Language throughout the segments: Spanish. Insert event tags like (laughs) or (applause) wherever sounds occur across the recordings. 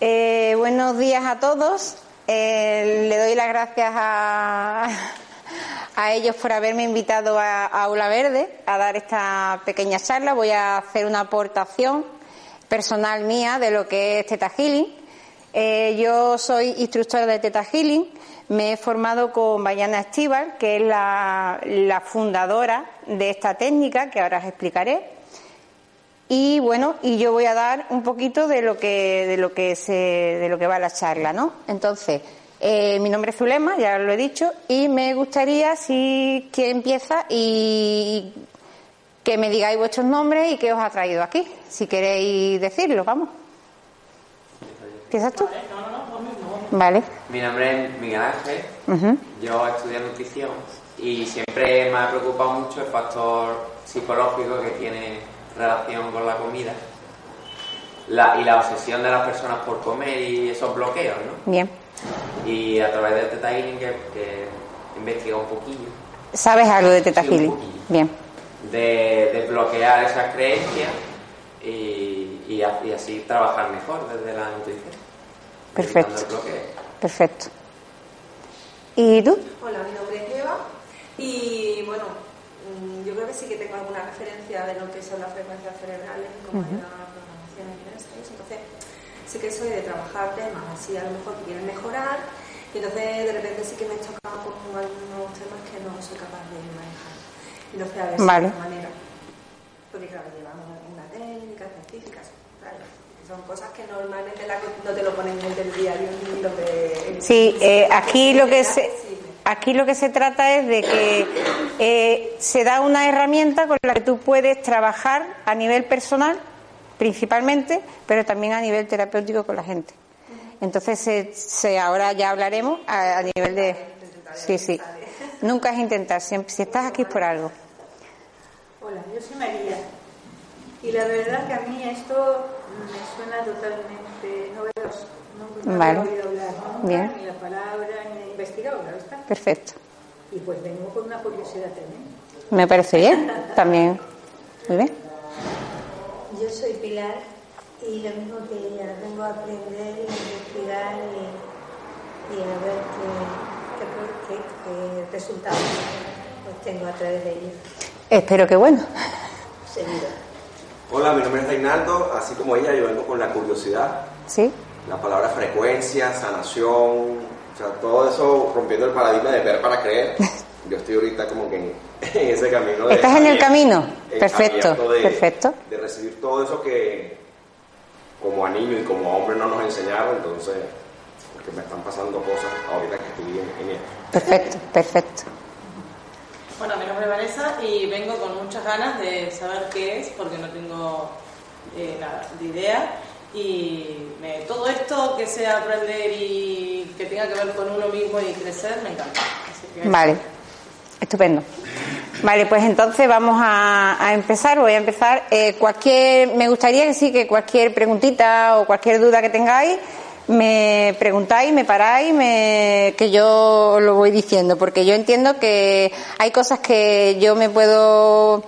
Eh, buenos días a todos. Eh, le doy las gracias a, a ellos por haberme invitado a, Aula Verde a dar esta pequeña charla. Voy a hacer una aportación personal mía de lo que es Teta Healing. Eh, yo soy instructora de Teta Healing. Me he formado con Bayana Estival, que es la, la fundadora de esta técnica que ahora os explicaré. Y bueno, y yo voy a dar un poquito de lo que de lo que se de lo que va la charla, ¿no? Entonces, eh, mi nombre es Zulema, ya lo he dicho, y me gustaría si que empieza y que me digáis vuestros nombres y qué os ha traído aquí, si queréis decirlo, vamos. ¿Empiezas tú? Vale. Mi nombre es Miguel Ángel, yo estudié nutrición y siempre me ha preocupado mucho el factor psicológico que tiene relación con la comida la- y la obsesión de las personas por comer y esos bloqueos, ¿no? Bien. Y a través del Theta Healing que, investigado un poquillo ¿Sabes algo de Teta Sí, Healing? Bien. de, de bloquear esas creencias y, y a- y así trabajar mejor desde la nutrición. Perfecto. Perfecto. ¿Y tú? Hola, mi nombre es Eva y bueno, mm, yo creo que sí que tengo alguna referencia de lo que son las frecuencias cerebrales y cómo hay una programación en esto. Entonces, sí que soy de trabajar temas así a lo mejor que quieren mejorar y entonces de repente sí que me he chocado con algunos temas que no soy capaz de manejar. Y no sé a ver si Vale. de manera. Porque claro, llevamos una técnica específica, claro, son cosas que normalmente la- no te lo ponen en el diario ni lo que... Sí, eh, aquí lo que se aquí lo que se trata es de que eh, se da una herramienta con la que tú puedes trabajar a nivel personal, principalmente, pero también a nivel terapéutico con la gente. Entonces, se, se- ahora ya hablaremos a, a nivel de sí, sí. Nunca es intentar, siempre, si estás aquí es por algo. Hola, yo soy María. Y la verdad que a mí esto me suena totalmente novedoso. No, no Vale. había oído hablar nunca, Bien. ni la palabra, ni he investigado, claro está. Perfecto. Y pues vengo con una curiosidad tremenda. Me parece bien. También. Muy bien. Yo soy Pilar y lo mismo que ella, vengo a aprender y investigar y, y a ver qué, qué, qué- qué resultados obtengo a través de ello. Espero que bueno. Seguro. Hola, mi nombre es Reinaldo, así como ella, yo vengo con la curiosidad, ¿Sí? la palabra frecuencia, sanación, o sea, todo eso rompiendo el paradigma de ver para creer. (laughs) Yo estoy ahorita como que en, (laughs) en ese camino de... ¿Estás en el camino? eh, Perfecto, de- perfecto. De recibir todo eso que como a niño y como hombre no nos enseñaron, entonces, porque me están pasando cosas ahorita que estoy en, en esto. Perfecto, perfecto. Bueno, mi nombre es Vanessa y vengo con muchas ganas de saber qué es, porque no tengo eh, nada de idea. Y me- todo esto que sea aprender y que tenga que ver con uno mismo y crecer, me encanta. Vale, estupendo. Vale, pues entonces vamos a, a empezar. Voy a empezar. Eh, cualquier, me gustaría que sí, que cualquier preguntita o cualquier duda que tengáis, me preguntáis, me paráis, me, que yo lo voy diciendo, porque yo entiendo que hay cosas que yo me puedo,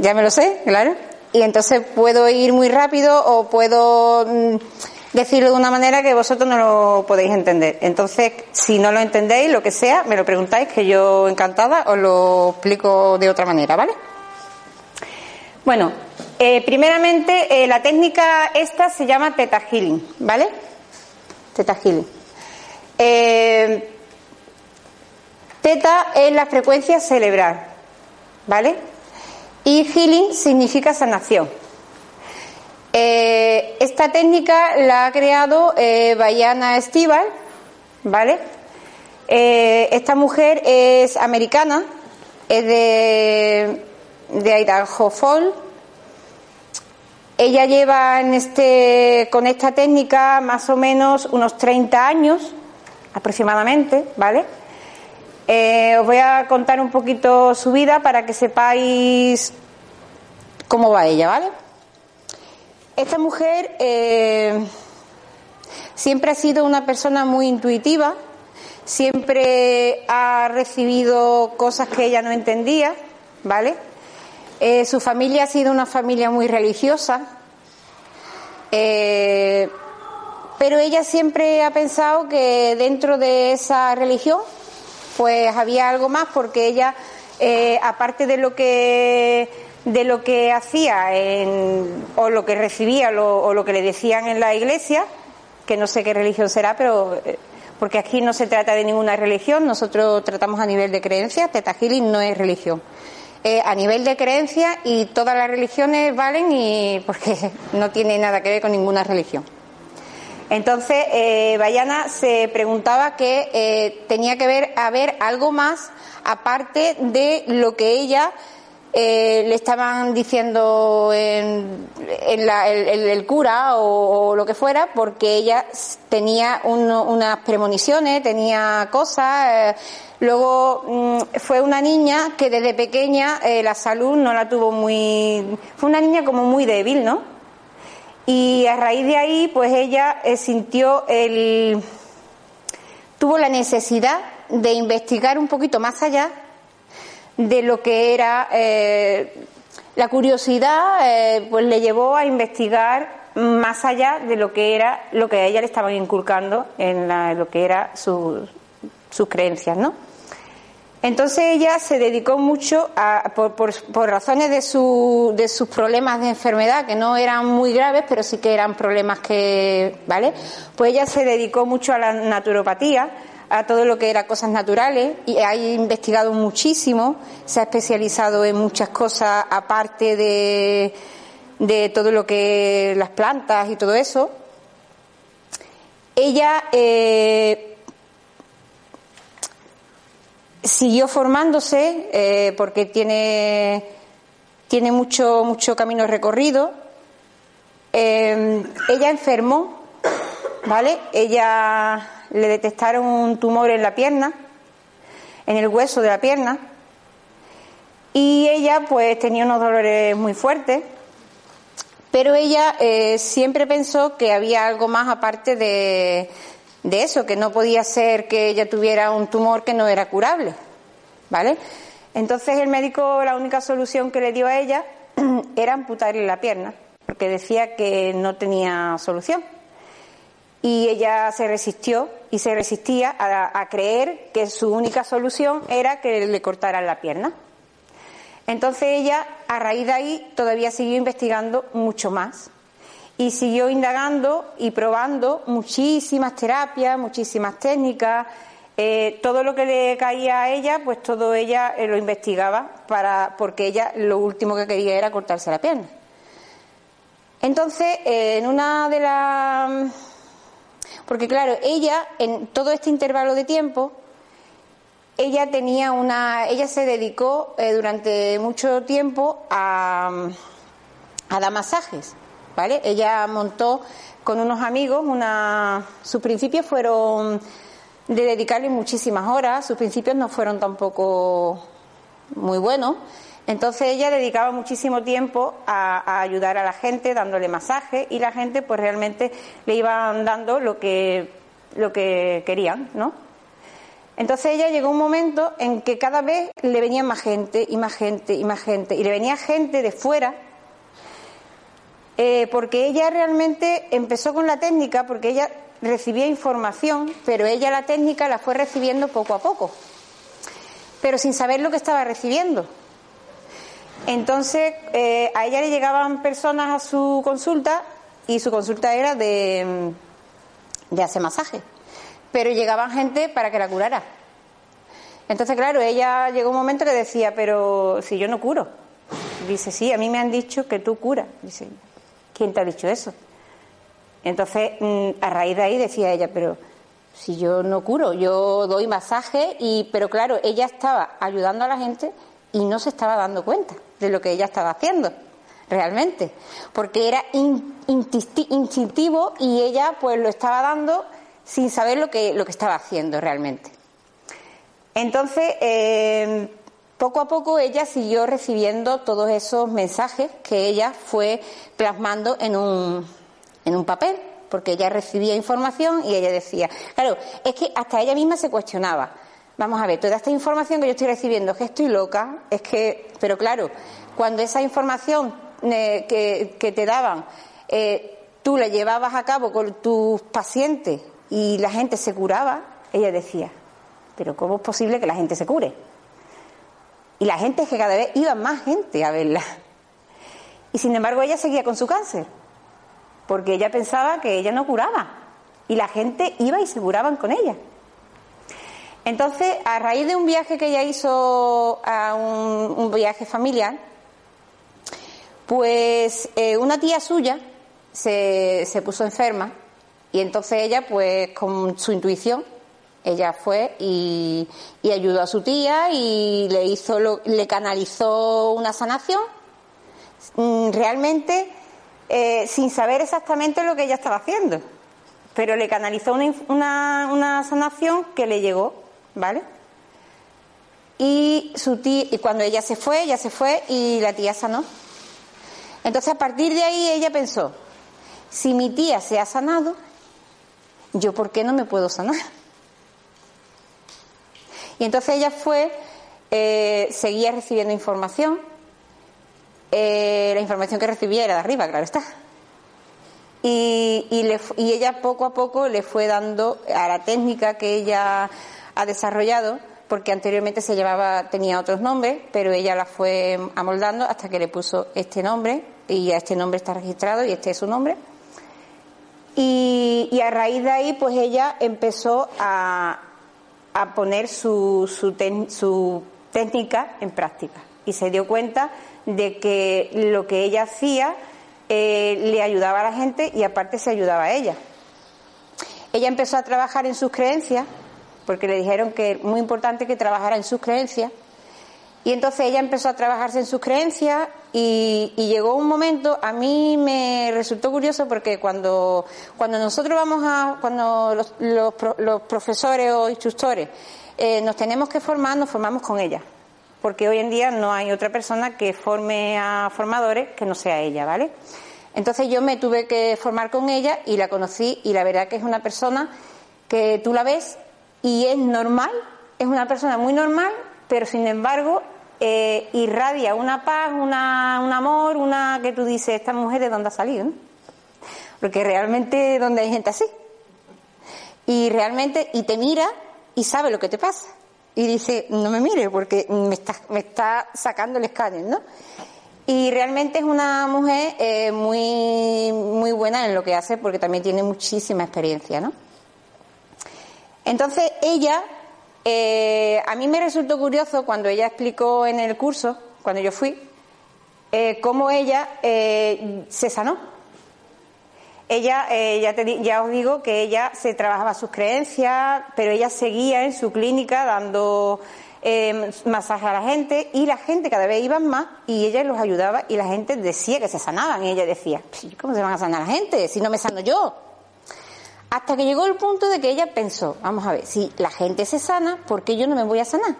ya me lo sé, claro, y entonces puedo ir muy rápido o puedo mm, decirlo de una manera que vosotros no lo podéis entender. Entonces, si no lo entendéis, lo que sea, me lo preguntáis, que yo encantada os lo explico de otra manera, ¿vale? Bueno, eh, primeramente, eh, la técnica esta se llama Theta Healing, ¿vale? Theta Healing. Eh, teta es la frecuencia cerebral, ¿vale? Y healing significa sanación. Eh, esta técnica la ha creado eh, Bayana Estival, ¿vale? Eh, esta mujer es americana, es de, de Idaho Falls. Ella lleva en este, con esta técnica más o menos unos 30 años aproximadamente, ¿vale? Eh, os voy a contar un poquito su vida para que sepáis cómo va ella, ¿vale? Esta mujer eh, siempre ha sido una persona muy intuitiva, siempre ha recibido cosas que ella no entendía, ¿vale? Eh, su familia ha sido una familia muy religiosa, eh, pero ella siempre ha pensado que dentro de esa religión, pues había algo más, porque ella, eh, aparte de lo que de lo que hacía o lo que recibía o lo que le decían en la iglesia, que no sé qué religión será, pero porque aquí no se trata de ninguna religión, nosotros tratamos a nivel de creencia, Teta no es religión. Eh, a nivel de creencia y todas las religiones valen y porque (laughs) no tiene nada que ver con ninguna religión. Entonces, eh, Bayana se preguntaba que eh, tenía que ver haber algo más aparte de lo que ella eh, le estaban diciendo en, el, cura o, lo que fuera, porque ella tenía unas premoniciones, tenía cosas. Eh, luego mm, fue una niña que desde pequeña eh, la salud no la tuvo muy. Fue una niña como muy débil, ¿no? Y a raíz de ahí, pues ella sintió el. tuvo la necesidad de investigar un poquito más allá de lo que era eh, la curiosidad, eh, pues le llevó a investigar más allá de lo que era lo que a ella le estaban inculcando en lo que era sus creencias, ¿no? Entonces ella se dedicó mucho a, por, por, razones de, su, de sus problemas de enfermedad, que no eran muy graves, pero sí que eran problemas que, ¿vale? Pues ella se dedicó mucho a la naturopatía, a todo lo que era cosas naturales y ha investigado muchísimo, se ha especializado en muchas cosas aparte de, de todo lo que las plantas y todo eso. Ella eh, siguió formándose eh, porque tiene, tiene mucho, mucho camino recorrido. Eh, ella enfermó, ¿vale? Ella le detectaron un tumor en la pierna, en el hueso de la pierna, y ella pues tenía unos dolores muy fuertes, pero ella eh, siempre pensó que había algo más aparte de, de eso, que no podía ser que ella tuviera un tumor que no era curable, ¿vale? Entonces el médico la única solución que le dio a ella (clears throat) era amputarle la pierna, porque decía que no tenía solución y ella se resistió y se resistía a, creer que su única solución era que le cortaran la pierna. Entonces ella, a raíz de ahí, todavía siguió investigando mucho más y siguió indagando y probando muchísimas terapias, muchísimas técnicas. Eh, todo lo que le caía a ella, pues todo ella eh, lo investigaba para, porque ella lo último que quería era cortarse la pierna. Entonces, eh, en una de las porque claro, ella, en todo este intervalo de tiempo, ella tenía una, ella se dedicó eh, durante mucho tiempo a, a dar masajes, ¿vale? Ella montó con unos amigos una, sus principios fueron de dedicarle muchísimas horas, sus principios no fueron tampoco muy buenos, entonces ella dedicaba muchísimo tiempo a, ayudar a la gente dándole masaje y la gente pues realmente le iban dando lo que, lo que querían, ¿no? Entonces ella llegó un momento en que cada vez le venía más gente y más gente y más gente y le venía gente de fuera eh, porque ella realmente empezó con la técnica porque ella recibía información pero ella la técnica la fue recibiendo poco a poco pero sin saber lo que estaba recibiendo entonces, eh, a ella le llegaban personas a su consulta y su consulta era de, de hacer masaje. Pero llegaban gente para que la curara. Entonces, claro, ella llegó un momento que decía, pero si yo no curo. Dice, sí, a mí me han dicho que tú curas. Dice, ¿quién te ha dicho eso? Entonces, mm, a raíz de ahí decía ella, pero si yo no curo, yo doy masaje y, pero claro, ella estaba ayudando a la gente y no se estaba dando cuenta de lo que ella estaba haciendo realmente, porque era instintivo y ella pues lo estaba dando sin saber lo que, lo que estaba haciendo realmente. Entonces, eh, poco a poco ella siguió recibiendo todos esos mensajes que ella fue plasmando en un, en un papel, porque ella recibía información y ella decía, claro, es que hasta ella misma se cuestionaba, vamos a ver, toda esta información que yo estoy recibiendo, es que estoy loca, es que, pero claro, cuando esa información eh, que, que, te daban, eh, tú la llevabas a cabo con tus pacientes y la gente se curaba, ella decía, pero ¿cómo es posible que la gente se cure? Y la gente es que cada vez iba más gente a verla. Y sin embargo ella seguía con su cáncer, porque ella pensaba que ella no curaba. Y la gente iba y se curaban con ella. Entonces, a raíz de un viaje que ella hizo, a un, viaje familiar, pues eh, una tía suya se, se puso enferma y entonces ella, pues con su intuición, ella fue y, ayudó a su tía y le hizo le canalizó una sanación mm, realmente eh, sin saber exactamente lo que ella estaba haciendo pero le canalizó una, una, sanación que le llegó vale y su tía y cuando ella se fue ella se fue y la tía sanó entonces a partir de ahí ella pensó si mi tía se ha sanado yo por qué no me puedo sanar y entonces ella fue, eh, seguía recibiendo información. Eh, la información que recibía era de arriba, claro está. Y, y, ella poco a poco le fue dando a la técnica que ella ha desarrollado, porque anteriormente se llevaba, tenía otros nombres, pero ella la fue amoldando hasta que le puso este nombre, y ya este nombre está registrado y este es su nombre. Y, a raíz de ahí, pues ella empezó a, a poner su, su, técnica en práctica y se dio cuenta de que lo que ella hacía eh, le ayudaba a la gente y aparte se ayudaba a ella. Ella empezó a trabajar en sus creencias, porque le dijeron que es muy importante que trabajara en sus creencias, y entonces ella empezó a trabajarse en sus creencias y, llegó un momento, a mí me resultó curioso porque cuando, cuando nosotros vamos a, cuando los, los, profesores o instructores eh, nos tenemos que formar, nos formamos con ella. Porque hoy en día no hay otra persona que forme a formadores que no sea ella, ¿vale? Entonces yo me tuve que formar con ella y la conocí y la verdad que es una persona que tú la ves y es normal, es una persona muy normal, pero sin embargo eh, irradia una paz, una, un amor, una que tú dices, esta mujer de dónde ha salido, Porque realmente donde hay gente así. Y realmente, y te mira y sabe lo que te pasa. Y dice, no me mire porque me está, me está sacando el escáner, ¿no? Y realmente es una mujer eh, muy, muy buena en lo que hace porque también tiene muchísima experiencia, ¿no? Entonces ella eh, a mí me resultó curioso cuando ella explicó en el curso, cuando yo fui, eh, cómo ella eh, se sanó. Ella, ya, ya os digo que ella se trabajaba sus creencias, pero ella seguía en su clínica dando masaje a la gente y la gente cada vez iba más y ella los ayudaba y la gente decía que se sanaban y ella decía, ¿cómo se van a sanar la gente si no me sano yo? Hasta que llegó el punto de que ella pensó, vamos a ver, si la gente se sana, ¿por qué yo no me voy a sanar?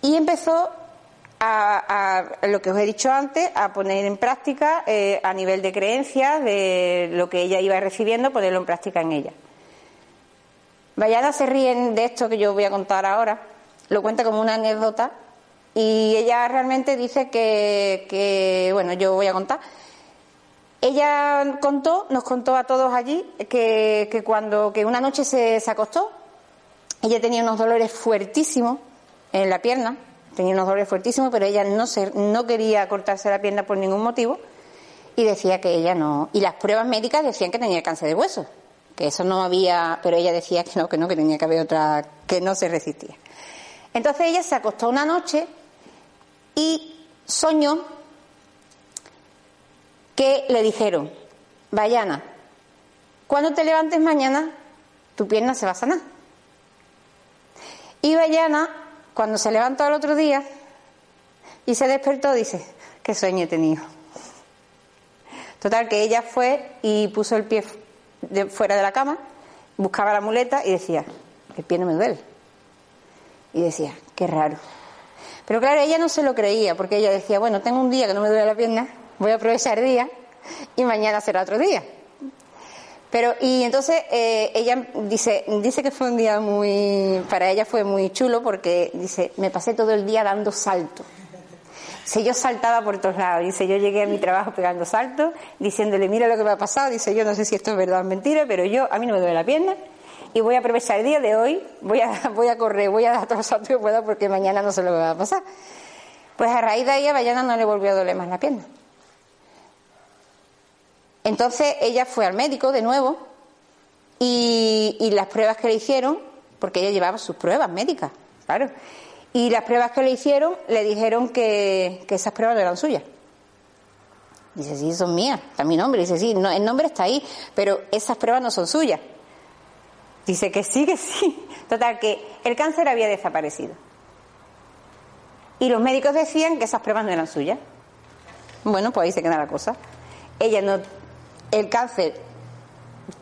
Y empezó a, lo que os he dicho antes, a poner en práctica eh, a nivel de creencias, de lo que ella iba recibiendo, ponerlo en práctica en ella. Vayana se ríen de esto que yo voy a contar ahora, lo cuenta como una anécdota y ella realmente dice que bueno, yo voy a contar ella contó, nos contó a todos allí que, cuando que una noche se, acostó, ella tenía unos dolores fuertísimos en la pierna, tenía unos dolores fuertísimos, pero ella no se, no quería cortarse la pierna por ningún motivo y decía que ella no. Y las pruebas médicas decían que tenía cáncer de hueso, que eso no había, pero ella decía que no, que no, que tenía que haber otra, que no se resistía. Entonces ella se acostó una noche y soñó que le dijeron, Vayana, cuando te levantes mañana, tu pierna se va a sanar. Y Vayana, cuando se levantó al otro día y se despertó, dice, qué sueño he tenido. Total, que ella fue y puso el pie fuera de la cama, buscaba la muleta y decía, el pie no me duele. Y decía, qué raro. Pero claro, ella no se lo creía, porque ella decía, bueno, tengo un día que no me duele la pierna, voy a aprovechar el día y mañana será otro día. Pero, y entonces eh, ella dice, dice que fue un día muy, para ella fue muy chulo porque dice, me pasé todo el día dando saltos. Dice, yo saltaba por todos lados. Dice, yo llegué a mi trabajo pegando saltos, diciéndole, mira lo que me ha pasado. Dice, yo no sé si esto es verdad o mentira, pero yo, a mí no me duele la pierna y voy a aprovechar el día de hoy, voy a, (laughs) voy a correr, voy a dar todos los saltos que pueda porque mañana no sé lo va a pasar. Pues a raíz de ahí a Bayana no le volvió a doler más la pierna. Entonces ella fue al médico de nuevo y, las pruebas que le hicieron, porque ella llevaba sus pruebas médicas, claro, y las pruebas que le hicieron le dijeron que, esas pruebas no eran suyas. Dice, sí, son mías, está mi nombre. Dice, sí, el nombre está ahí, pero esas pruebas no son suyas. Dice que sí, que sí. Total, que el cáncer había desaparecido. Y los médicos decían que esas pruebas no eran suyas. Bueno, pues ahí se queda la cosa. Ella no, el cáncer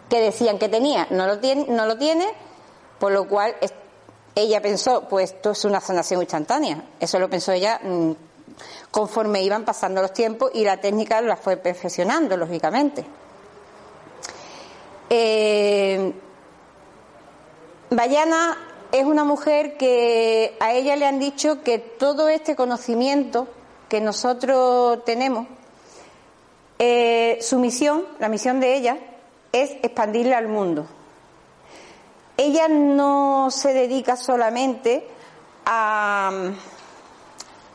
que decían que tenía no lo tiene, no lo tiene, por lo cual ella pensó, pues esto es una sanación instantánea. Eso lo pensó ella mm, conforme iban pasando los tiempos y la técnica la fue perfeccionando, lógicamente. Eh, Bayana es una mujer que a ella le han dicho que todo este conocimiento que nosotros tenemos, eh, su misión, la misión de ella, es expandirle al mundo. Ella no se dedica solamente a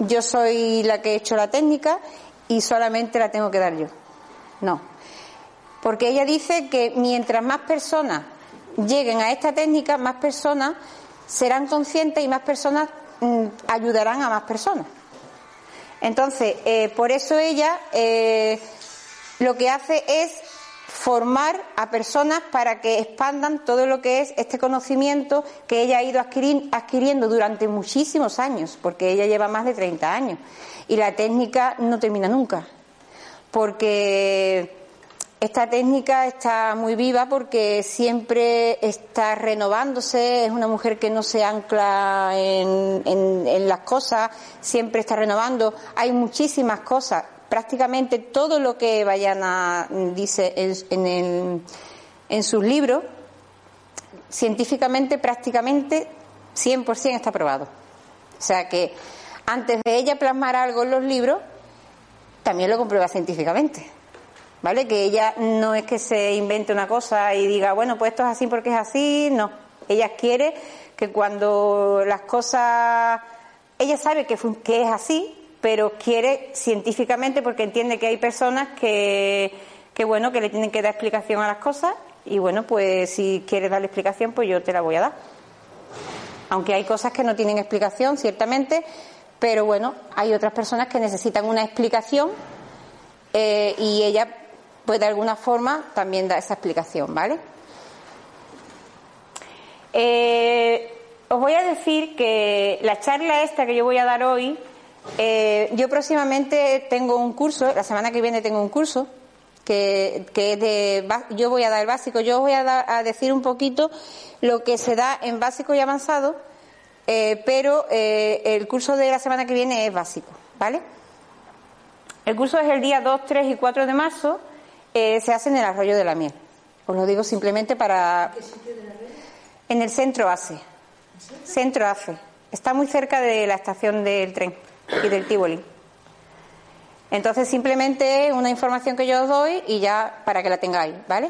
yo soy la que he hecho la técnica y solamente la tengo que dar yo. No. Porque ella dice que mientras más personas lleguen a esta técnica, más personas serán conscientes y más personas mm, ayudarán a más personas. Entonces, eh, por eso ella eh, lo que hace es formar a personas para que expandan todo lo que es este conocimiento que ella ha ido adquiriendo durante muchísimos años, porque ella lleva más de 30 años. Y la técnica no termina nunca, porque esta técnica está muy viva porque siempre está renovándose, es una mujer que no se ancla en, las cosas, siempre está renovando. Hay muchísimas cosas, prácticamente todo lo que Bayana dice en, en sus libros, científicamente prácticamente 100% está probado. O sea que antes de ella plasmar algo en los libros, también lo comprueba científicamente. ¿vale? Que ella no es que se invente una cosa y diga, bueno, pues esto es así porque es así, no. Ella quiere que cuando las cosas, ella sabe que, que es así, pero quiere científicamente porque entiende que hay personas que, bueno, que le tienen que dar explicación a las cosas y bueno, pues si quieres darle explicación, pues yo te la voy a dar. Aunque hay cosas que no tienen explicación, ciertamente, pero bueno, hay otras personas que necesitan una explicación eh, y ella pues de alguna forma también da esa explicación, ¿vale? Eh, os voy a decir que la charla esta que yo voy a dar hoy, eh, yo próximamente tengo un curso, la semana que viene tengo un curso, que, que de, yo voy a dar el básico, yo voy a, a, decir un poquito lo que se da en básico y avanzado, eh, pero el curso de la semana que viene es básico, ¿vale? El curso es el día 2, 3 y 4 de marzo eh, se hace en el arroyo de la miel. Os lo digo simplemente para. ¿Qué sitio de la En el centro ACE. Centro ACE. Está muy cerca de la estación del tren y del Tivoli. Entonces, simplemente una información que yo os doy y ya para que la tengáis, ¿vale?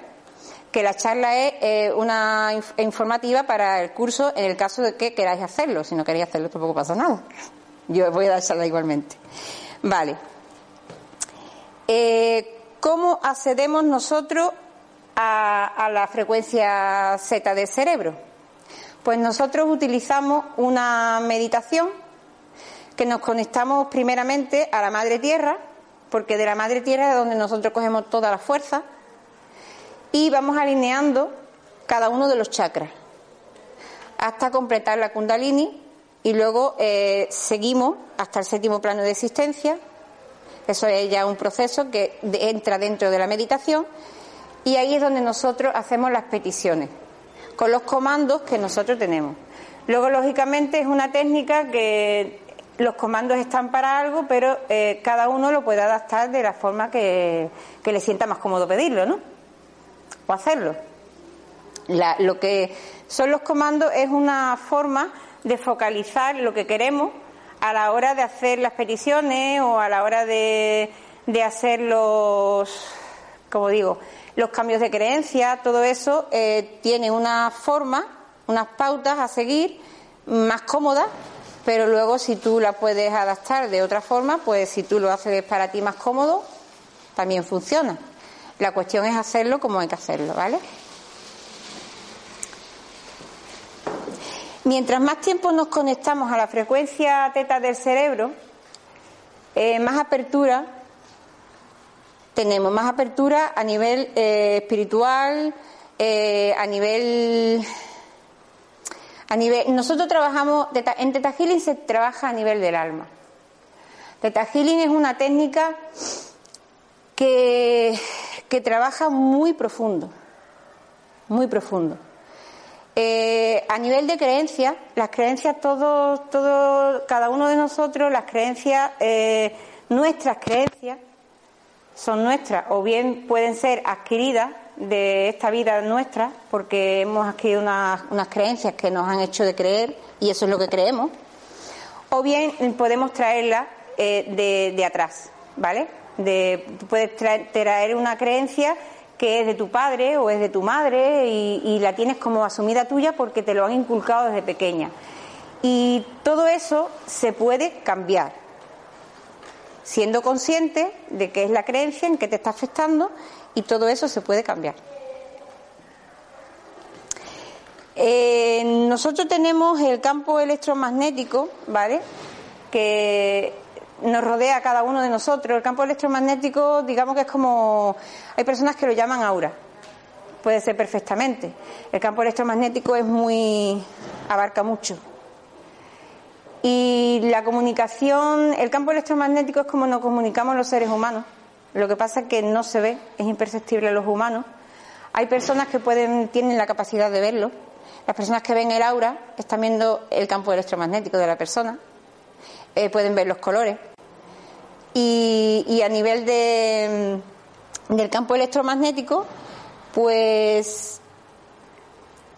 Que la charla es eh, una informativa para el curso en el caso de que queráis hacerlo. Si no queréis hacerlo, tampoco pasa nada. Yo voy a dar charla igualmente. Vale. Eh, ¿Cómo accedemos nosotros a, la frecuencia Z del cerebro? Pues nosotros utilizamos una meditación que nos conectamos primeramente a la Madre Tierra, porque de la Madre Tierra es donde nosotros cogemos toda la fuerza, y vamos alineando cada uno de los chakras hasta completar la kundalini y luego eh, seguimos hasta el séptimo plano de existencia, eso es ya un proceso que entra dentro de la meditación y ahí es donde nosotros hacemos las peticiones, con los comandos que nosotros tenemos. Luego, lógicamente, es una técnica que los comandos están para algo, pero eh, cada uno lo puede adaptar de la forma que, le sienta más cómodo pedirlo, ¿no? o hacerlo. La- lo que son los comandos es una forma de focalizar lo que queremos a la hora de hacer las peticiones o a la hora de, de hacer los, como digo, los cambios de creencia, todo eso eh, tiene una forma, unas pautas a seguir más cómodas, pero luego si tú la puedes adaptar de otra forma, pues si tú lo haces para ti más cómodo, también funciona. La cuestión es hacerlo como hay que hacerlo, ¿vale? Mientras más tiempo nos conectamos a la frecuencia teta del cerebro, eh, más apertura tenemos, más apertura a nivel eh, espiritual, eh, a nivel a nivel nosotros trabajamos en Teta Healing se trabaja a nivel del alma. Teta Healing es una técnica que, que trabaja muy profundo, muy profundo. Eh, a nivel de creencias, las creencias, todos, todo, cada uno de nosotros, las creencias, eh, nuestras creencias, son nuestras, o bien pueden ser adquiridas de esta vida nuestra, porque hemos adquirido unas, unas creencias que nos han hecho de creer, y eso es lo que creemos, o bien podemos traerlas eh, de, de atrás, ¿vale? De, puedes traer, una creencia que es de tu padre o es de tu madre y, y la tienes como asumida tuya porque te lo han inculcado desde pequeña. Y todo eso se puede cambiar, siendo consciente de qué es la creencia, en qué te está afectando y todo eso se puede cambiar. Eh, nosotros tenemos el campo electromagnético, ¿vale? Que nos rodea a cada uno de nosotros. El campo electromagnético, digamos que es como. Hay personas que lo llaman aura. Puede ser perfectamente. El campo electromagnético es muy. abarca mucho. Y la comunicación, el campo electromagnético es como nos comunicamos los seres humanos. Lo que pasa es que no se ve, es imperceptible a los humanos. Hay personas que pueden, tienen la capacidad de verlo. Las personas que ven el aura están viendo el campo electromagnético de la persona. Eh, pueden ver los colores. Y, a nivel de, del campo electromagnético, pues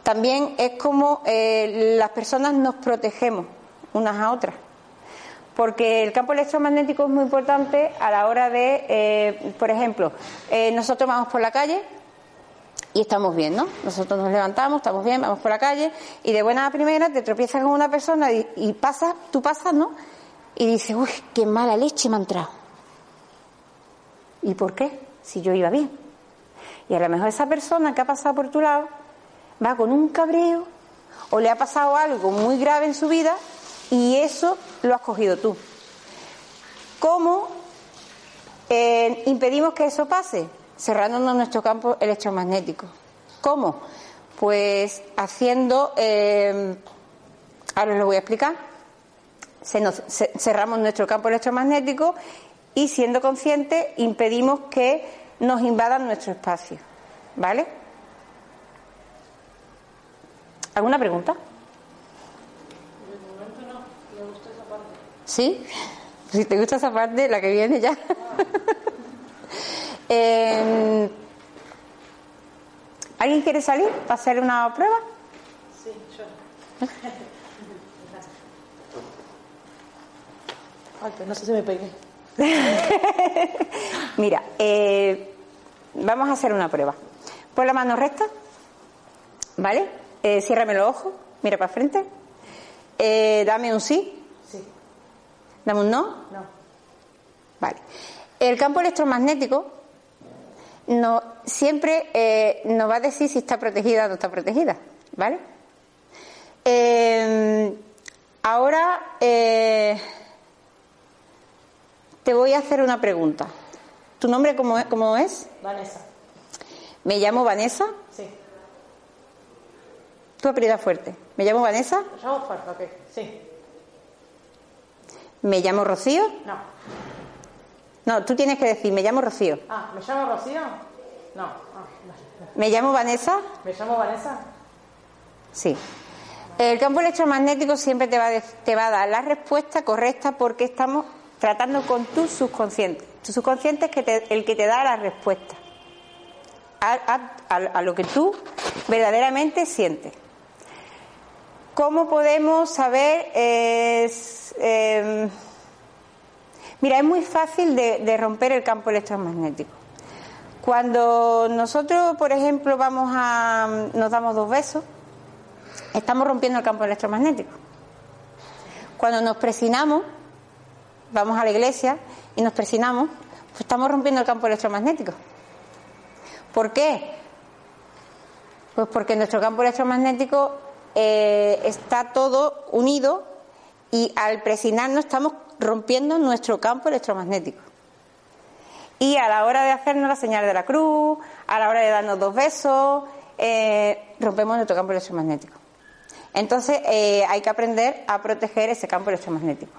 también es como eh, las personas nos protegemos unas a otras. Porque el campo electromagnético es muy importante a la hora de, eh, por ejemplo, eh, nosotros vamos por la calle y estamos bien, ¿no? Nosotros nos levantamos, estamos bien, vamos por la calle y de buena a primera te tropiezas con una persona y, y pasas, tú pasas, ¿no? Y dices, uy, qué mala leche me ha entrado. ¿Y por qué? Si yo iba bien. Y a lo mejor esa persona que ha pasado por tu lado va con un cabreo o le ha pasado algo muy grave en su vida y eso lo has cogido tú. ¿Cómo eh, impedimos que eso pase? Cerrándonos nuestro campo electromagnético. ¿Cómo? Pues haciendo, eh, ahora os lo voy a explicar, Se nos- ce- cerramos nuestro campo electromagnético y siendo conscientes impedimos que nos invadan nuestro espacio. ¿Vale? ¿Alguna pregunta? ¿Sí? Si te gusta esa parte, la que viene ya. (laughs) Eh, ¿Alguien quiere salir para hacer una prueba? Sí, yo. (laughs) Ay, que no sé si me pegué. (laughs) Mira, eh, vamos a hacer una prueba. Pon la mano recta, ¿vale? Eh, ciérrame los ojos, mira para frente. Eh, dame un sí, Sí. Dame un no. No. Vale. El campo electromagnético no, siempre eh, nos va a decir si está protegida o no está protegida, ¿vale? Eh, ahora eh, te voy a hacer una pregunta. ¿Tu nombre cómo es? cómo es? Vanessa. Me llamo Vanessa. Sí. Tu apellido fuerte. Me llamo Vanessa. ¿Me llamo fuerte? Ok. Sí. Me llamo Rocío. No. No, tú tienes que decir, me llamo Rocío. Ah, ¿me llamo Rocío? No. Ah, no. Me llamo Vanessa. ¿Me llamo Vanessa? Sí. El campo electromagnético siempre te va, a, te va a dar la respuesta correcta porque estamos tratando con tu subconsciente. Tu subconsciente es que te- el que te da la respuesta a, a- a lo que tú verdaderamente sientes. ¿Cómo podemos saber? Eh, mira, es muy fácil de, de romper el campo electromagnético. Cuando nosotros, por ejemplo, vamos a, nos damos dos besos, estamos rompiendo el campo electromagnético. Cuando nos presionamos, vamos a la iglesia y nos presionamos, pues estamos rompiendo el campo electromagnético. ¿Por qué? Pues porque nuestro campo electromagnético eh, está todo unido y al presionarnos estamos rompiendo nuestro campo electromagnético. Y a la hora de hacernos la señal de la cruz, a la hora de darnos dos besos, eh, rompemos nuestro campo electromagnético. Entonces eh, hay que aprender a proteger ese campo electromagnético.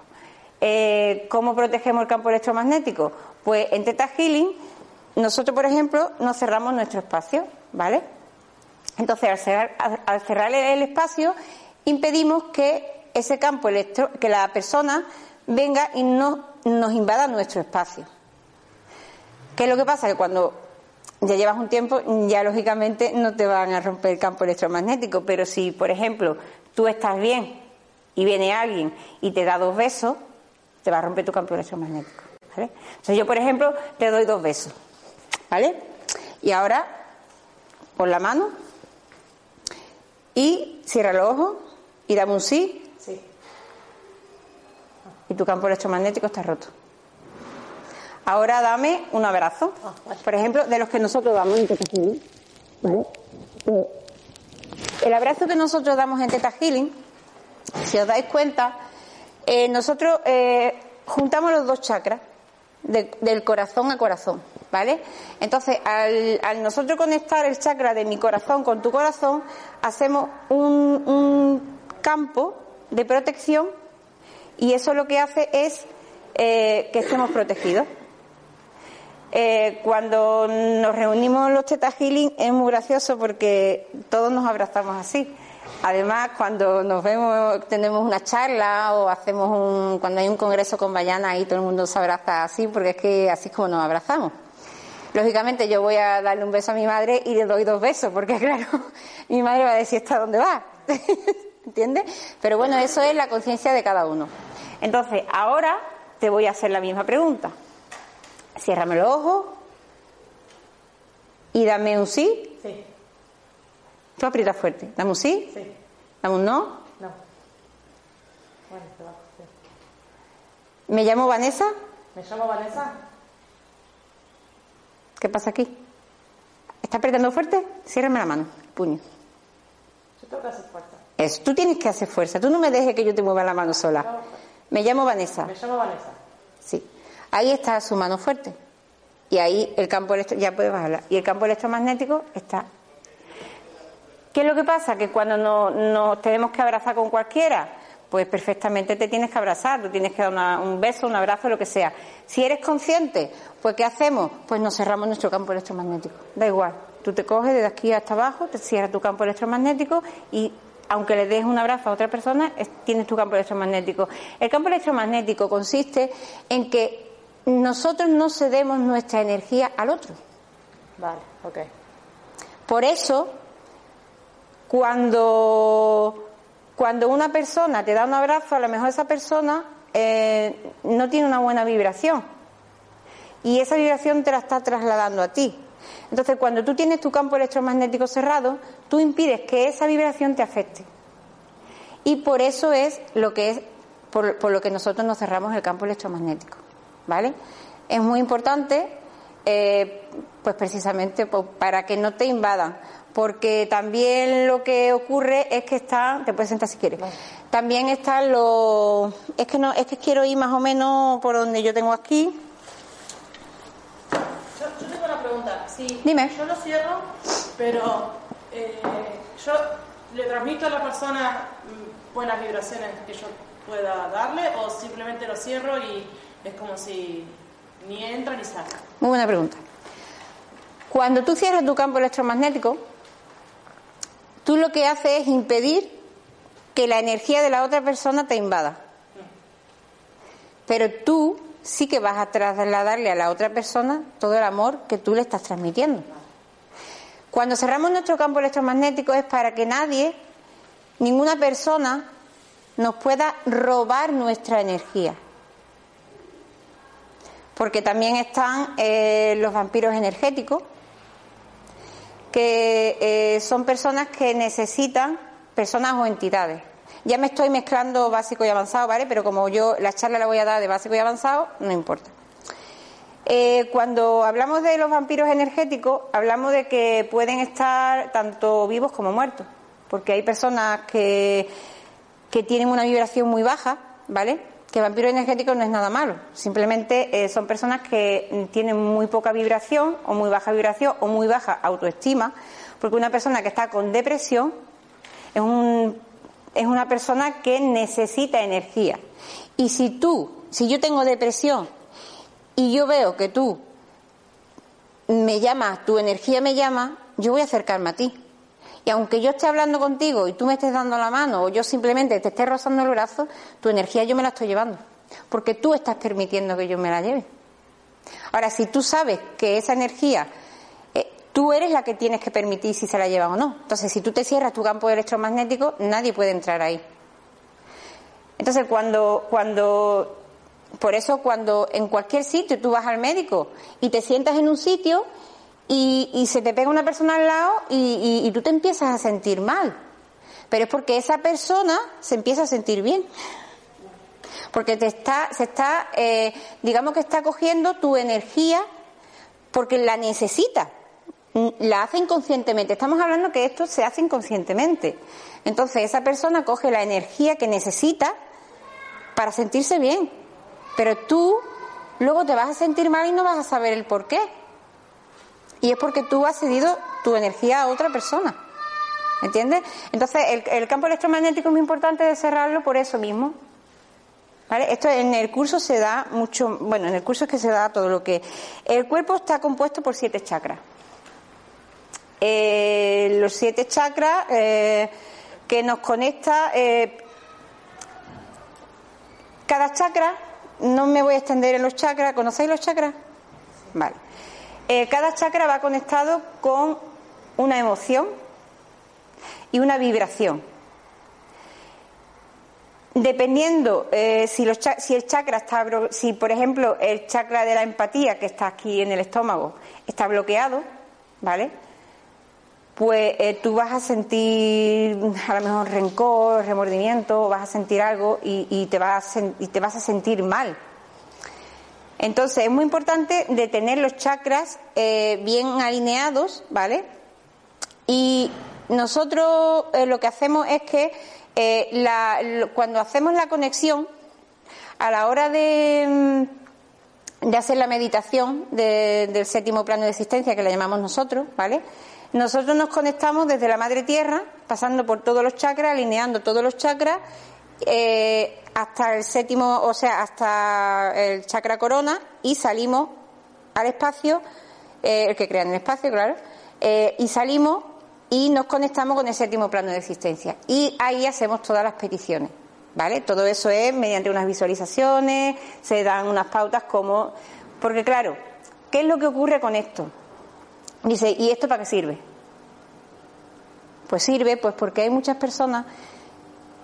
¿Cómo protegemos el campo electromagnético? Pues en Teta Healing, nosotros, por ejemplo, nos cerramos nuestro espacio, ¿vale? Entonces, al cerrar, el espacio, impedimos que ese campo electro, que la persona venga y no, nos invada nuestro espacio. ¿Qué es lo que pasa? Que cuando ya llevas un tiempo, ya lógicamente no te van a romper el campo electromagnético, pero si, por ejemplo, tú estás bien y viene alguien y te da dos besos, te va a romper tu campo electromagnético. Entonces yo, por ejemplo, te doy dos besos. ¿Vale? Y ahora, pon la mano y cierra los ojos y dame un sí Sí. y tu campo electromagnético está roto. Ahora dame un abrazo, por ejemplo, de los que nosotros damos en Teta Healing. ¿vale? Eh, El abrazo que nosotros damos en Teta Healing, si os dais cuenta, eh, nosotros eh, juntamos los dos chakras, de- del corazón a corazón, ¿vale? Entonces, al, nosotros conectar el chakra de mi corazón con tu corazón, hacemos un, un campo de protección y eso lo que hace es eh, que estemos protegidos. Eh, cuando nos reunimos los Teta Healing es muy gracioso porque todos nos abrazamos así. Además, cuando nos vemos, tenemos una charla o hacemos un, cuando hay un congreso con Bayana, ahí todo el mundo se abraza así porque es que así es como nos abrazamos. Lógicamente yo voy a darle un beso a mi madre y le doy dos besos porque (laughs) claro, mi madre va a decir, ¿está dónde va? (laughs) ¿Entiendes? Pero bueno, eso es la conciencia de cada uno. Entonces, ahora te voy a hacer la misma pregunta. Ciérrame los ojos y dame un sí. Sí. Tú aprietas fuerte. Dame un sí. Sí. Dame un no. No. Bueno, te va a. Me llamo Vanessa. Me llamo Vanessa. ¿Qué pasa aquí? ¿Está apretando fuerte? Ciérrame la mano, el puño. Yo tengo que hacer fuerza. Eso, tú tienes que hacer fuerza. Tú no me dejes que yo te mueva la mano sola. Me llamo Vanessa. Me llamo Vanessa. Sí. Ahí está su mano fuerte. Y ahí el campo electro, ya puedes bajarla. Y el campo electromagnético está. ¿Qué es lo que pasa? Que cuando no- nos tenemos que abrazar con cualquiera, pues perfectamente te tienes que abrazar, tú tienes que dar una- un beso, un abrazo, lo que sea. Si eres consciente, pues ¿qué hacemos? Pues nos cerramos nuestro campo electromagnético. Da igual. Tú te coges desde aquí hasta abajo, te cierras tu campo electromagnético y aunque le des un abrazo a otra persona, es- tienes tu campo electromagnético. El campo electromagnético consiste en que nosotros no cedemos nuestra energía al otro. Vale, ok. Por eso, cuando, cuando una persona te da un abrazo, a lo mejor esa persona eh, no tiene una buena vibración. Y esa vibración te la está trasladando a ti. Entonces, cuando tú tienes tu campo electromagnético cerrado, tú impides que esa vibración te afecte. Y por eso es lo que es, por, lo que nosotros nos cerramos el campo electromagnético. ¿Vale? Es muy importante, eh, pues precisamente para que no te invadan. Porque también lo que ocurre es que están, te puedes sentar si quieres, también están los, es que no, es que quiero ir más o menos por donde yo tengo aquí. Yo, yo tengo una pregunta. Si Dime. yo lo cierro, pero eh, yo le transmito a la persona mm, buenas vibraciones que yo pueda darle o simplemente lo cierro y es como si ni entra ni sale. Muy buena pregunta. Cuando tú cierras tu campo electromagnético, tú lo que haces es impedir que la energía de la otra persona te invada. Pero tú sí que vas a trasladarle a la otra persona todo el amor que tú le estás transmitiendo. Cuando cerramos nuestro campo electromagnético es para que nadie, ninguna persona, nos pueda robar nuestra energía. Porque también están eh, los vampiros energéticos, que eh, son personas que necesitan personas o entidades. Ya me estoy mezclando básico y avanzado, ¿vale? Pero como yo la charla la voy a dar de básico y avanzado, no importa. Eh, cuando hablamos de los vampiros energéticos, hablamos de que pueden estar tanto vivos como muertos, porque hay personas que, que tienen una vibración muy baja, ¿vale? Que vampiro energético no es nada malo, simplemente eh, son personas que tienen muy poca vibración o muy baja vibración o muy baja autoestima, porque una persona que está con depresión es, es una persona que necesita energía. Y si tú, si yo tengo depresión y yo veo que tú me llamas, tu energía me llama, yo voy a acercarme a ti. Y aunque yo esté hablando contigo y tú me estés dando la mano o yo simplemente te esté rozando el brazo, tu energía yo me la estoy llevando. Porque tú estás permitiendo que yo me la lleve. Ahora, si tú sabes que esa energía, eh, tú eres la que tienes que permitir si se la llevan o no. Entonces, si tú te cierras tu campo electromagnético, nadie puede entrar ahí. Entonces, cuando, cuando por eso cuando en cualquier sitio tú vas al médico y te sientas en un sitio y, se te pega una persona al lado y, tú te empiezas a sentir mal. Pero es porque esa persona se empieza a sentir bien. Porque te está, se está, eh, digamos que está cogiendo tu energía porque la necesita. La hace inconscientemente. Estamos hablando que esto se hace inconscientemente. Entonces esa persona coge la energía que necesita para sentirse bien. Pero tú luego te vas a sentir mal y no vas a saber el por qué. Y es porque tú has cedido tu energía a otra persona. ¿Entiendes? Entonces, el, campo electromagnético es muy importante de cerrarlo por eso mismo. ¿Vale? Esto en el curso se da mucho, bueno, en el curso es que se da todo lo que. El cuerpo está compuesto por siete chakras. Eh, los siete chakras eh, que nos conecta. Eh, cada chakra no me voy a extender en los chakras. ¿Conocéis los chakras? Vale. Eh, cada chakra va conectado con una emoción y una vibración. Dependiendo eh, si, los, si el chakra está, si por ejemplo el chakra de la empatía que está aquí en el estómago está bloqueado, ¿vale? pues eh, tú vas a sentir a lo mejor rencor, remordimiento, vas a sentir algo y, te, vas a y te vas a sentir mal. Entonces es muy importante de tener los chakras eh, bien alineados, ¿vale? Y nosotros eh, lo que hacemos es que cuando hacemos la conexión, a la hora de, mm, de hacer la meditación del séptimo plano de existencia, que la llamamos nosotros, ¿vale? Nosotros nos conectamos desde la madre tierra, pasando por todos los chakras, alineando todos los chakras, eh, hasta el séptimo, o sea, hasta el chakra corona, y salimos al espacio, eh, el que crea en el espacio, claro, eh, y salimos y nos conectamos con el séptimo plano de existencia. Y ahí hacemos todas las peticiones. ¿Vale? Todo eso es mediante unas visualizaciones, se dan unas pautas como. Porque, claro, ¿qué es lo que ocurre con esto? Dice, ¿y esto para qué sirve? Pues sirve pues porque hay muchas personas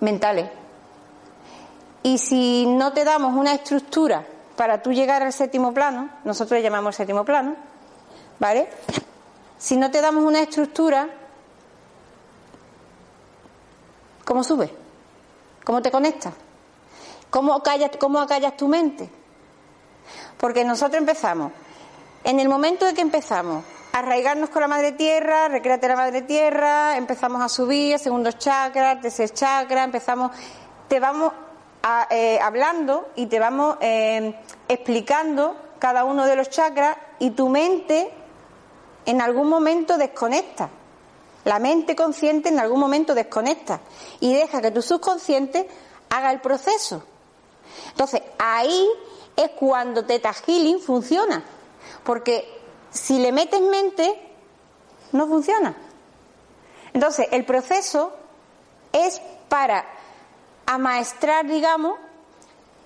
mentales. Y si no te damos una estructura para tú llegar al séptimo plano, nosotros le llamamos séptimo plano, ¿vale? Si no te damos una estructura, ¿cómo subes? ¿Cómo te conectas? ¿Cómo callas, cómo acallas tu mente? Porque nosotros empezamos, en el momento de que empezamos arraigarnos con la madre tierra, recréate la madre tierra, empezamos a subir, segundo chakra, tercer chakra, empezamos, te vamos eh, hablando y te vamos eh, explicando cada uno de los chakras y tu mente en algún momento desconecta. La mente consciente en algún momento desconecta y deja que tu subconsciente haga el proceso. Entonces, ahí es cuando Teta Healing funciona, porque si le metes mente, no funciona. Entonces, el proceso es para amaestrar, digamos,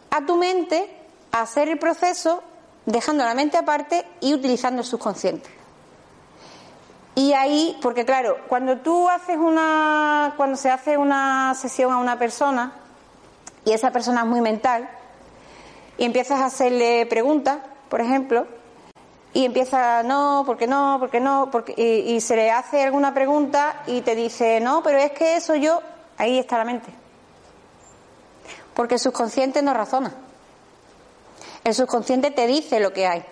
a tu mente a hacer el proceso dejando la mente aparte y utilizando el subconsciente. Y ahí, porque claro, cuando tú haces una, cuando se hace una sesión a una persona y esa persona es muy mental y empiezas a hacerle preguntas, por ejemplo, y empieza no, porque no, porque no, porque, y, y se le hace alguna pregunta y te dice no, pero es que eso yo, ahí está la mente, porque el subconsciente no razona, el subconsciente te dice lo que hay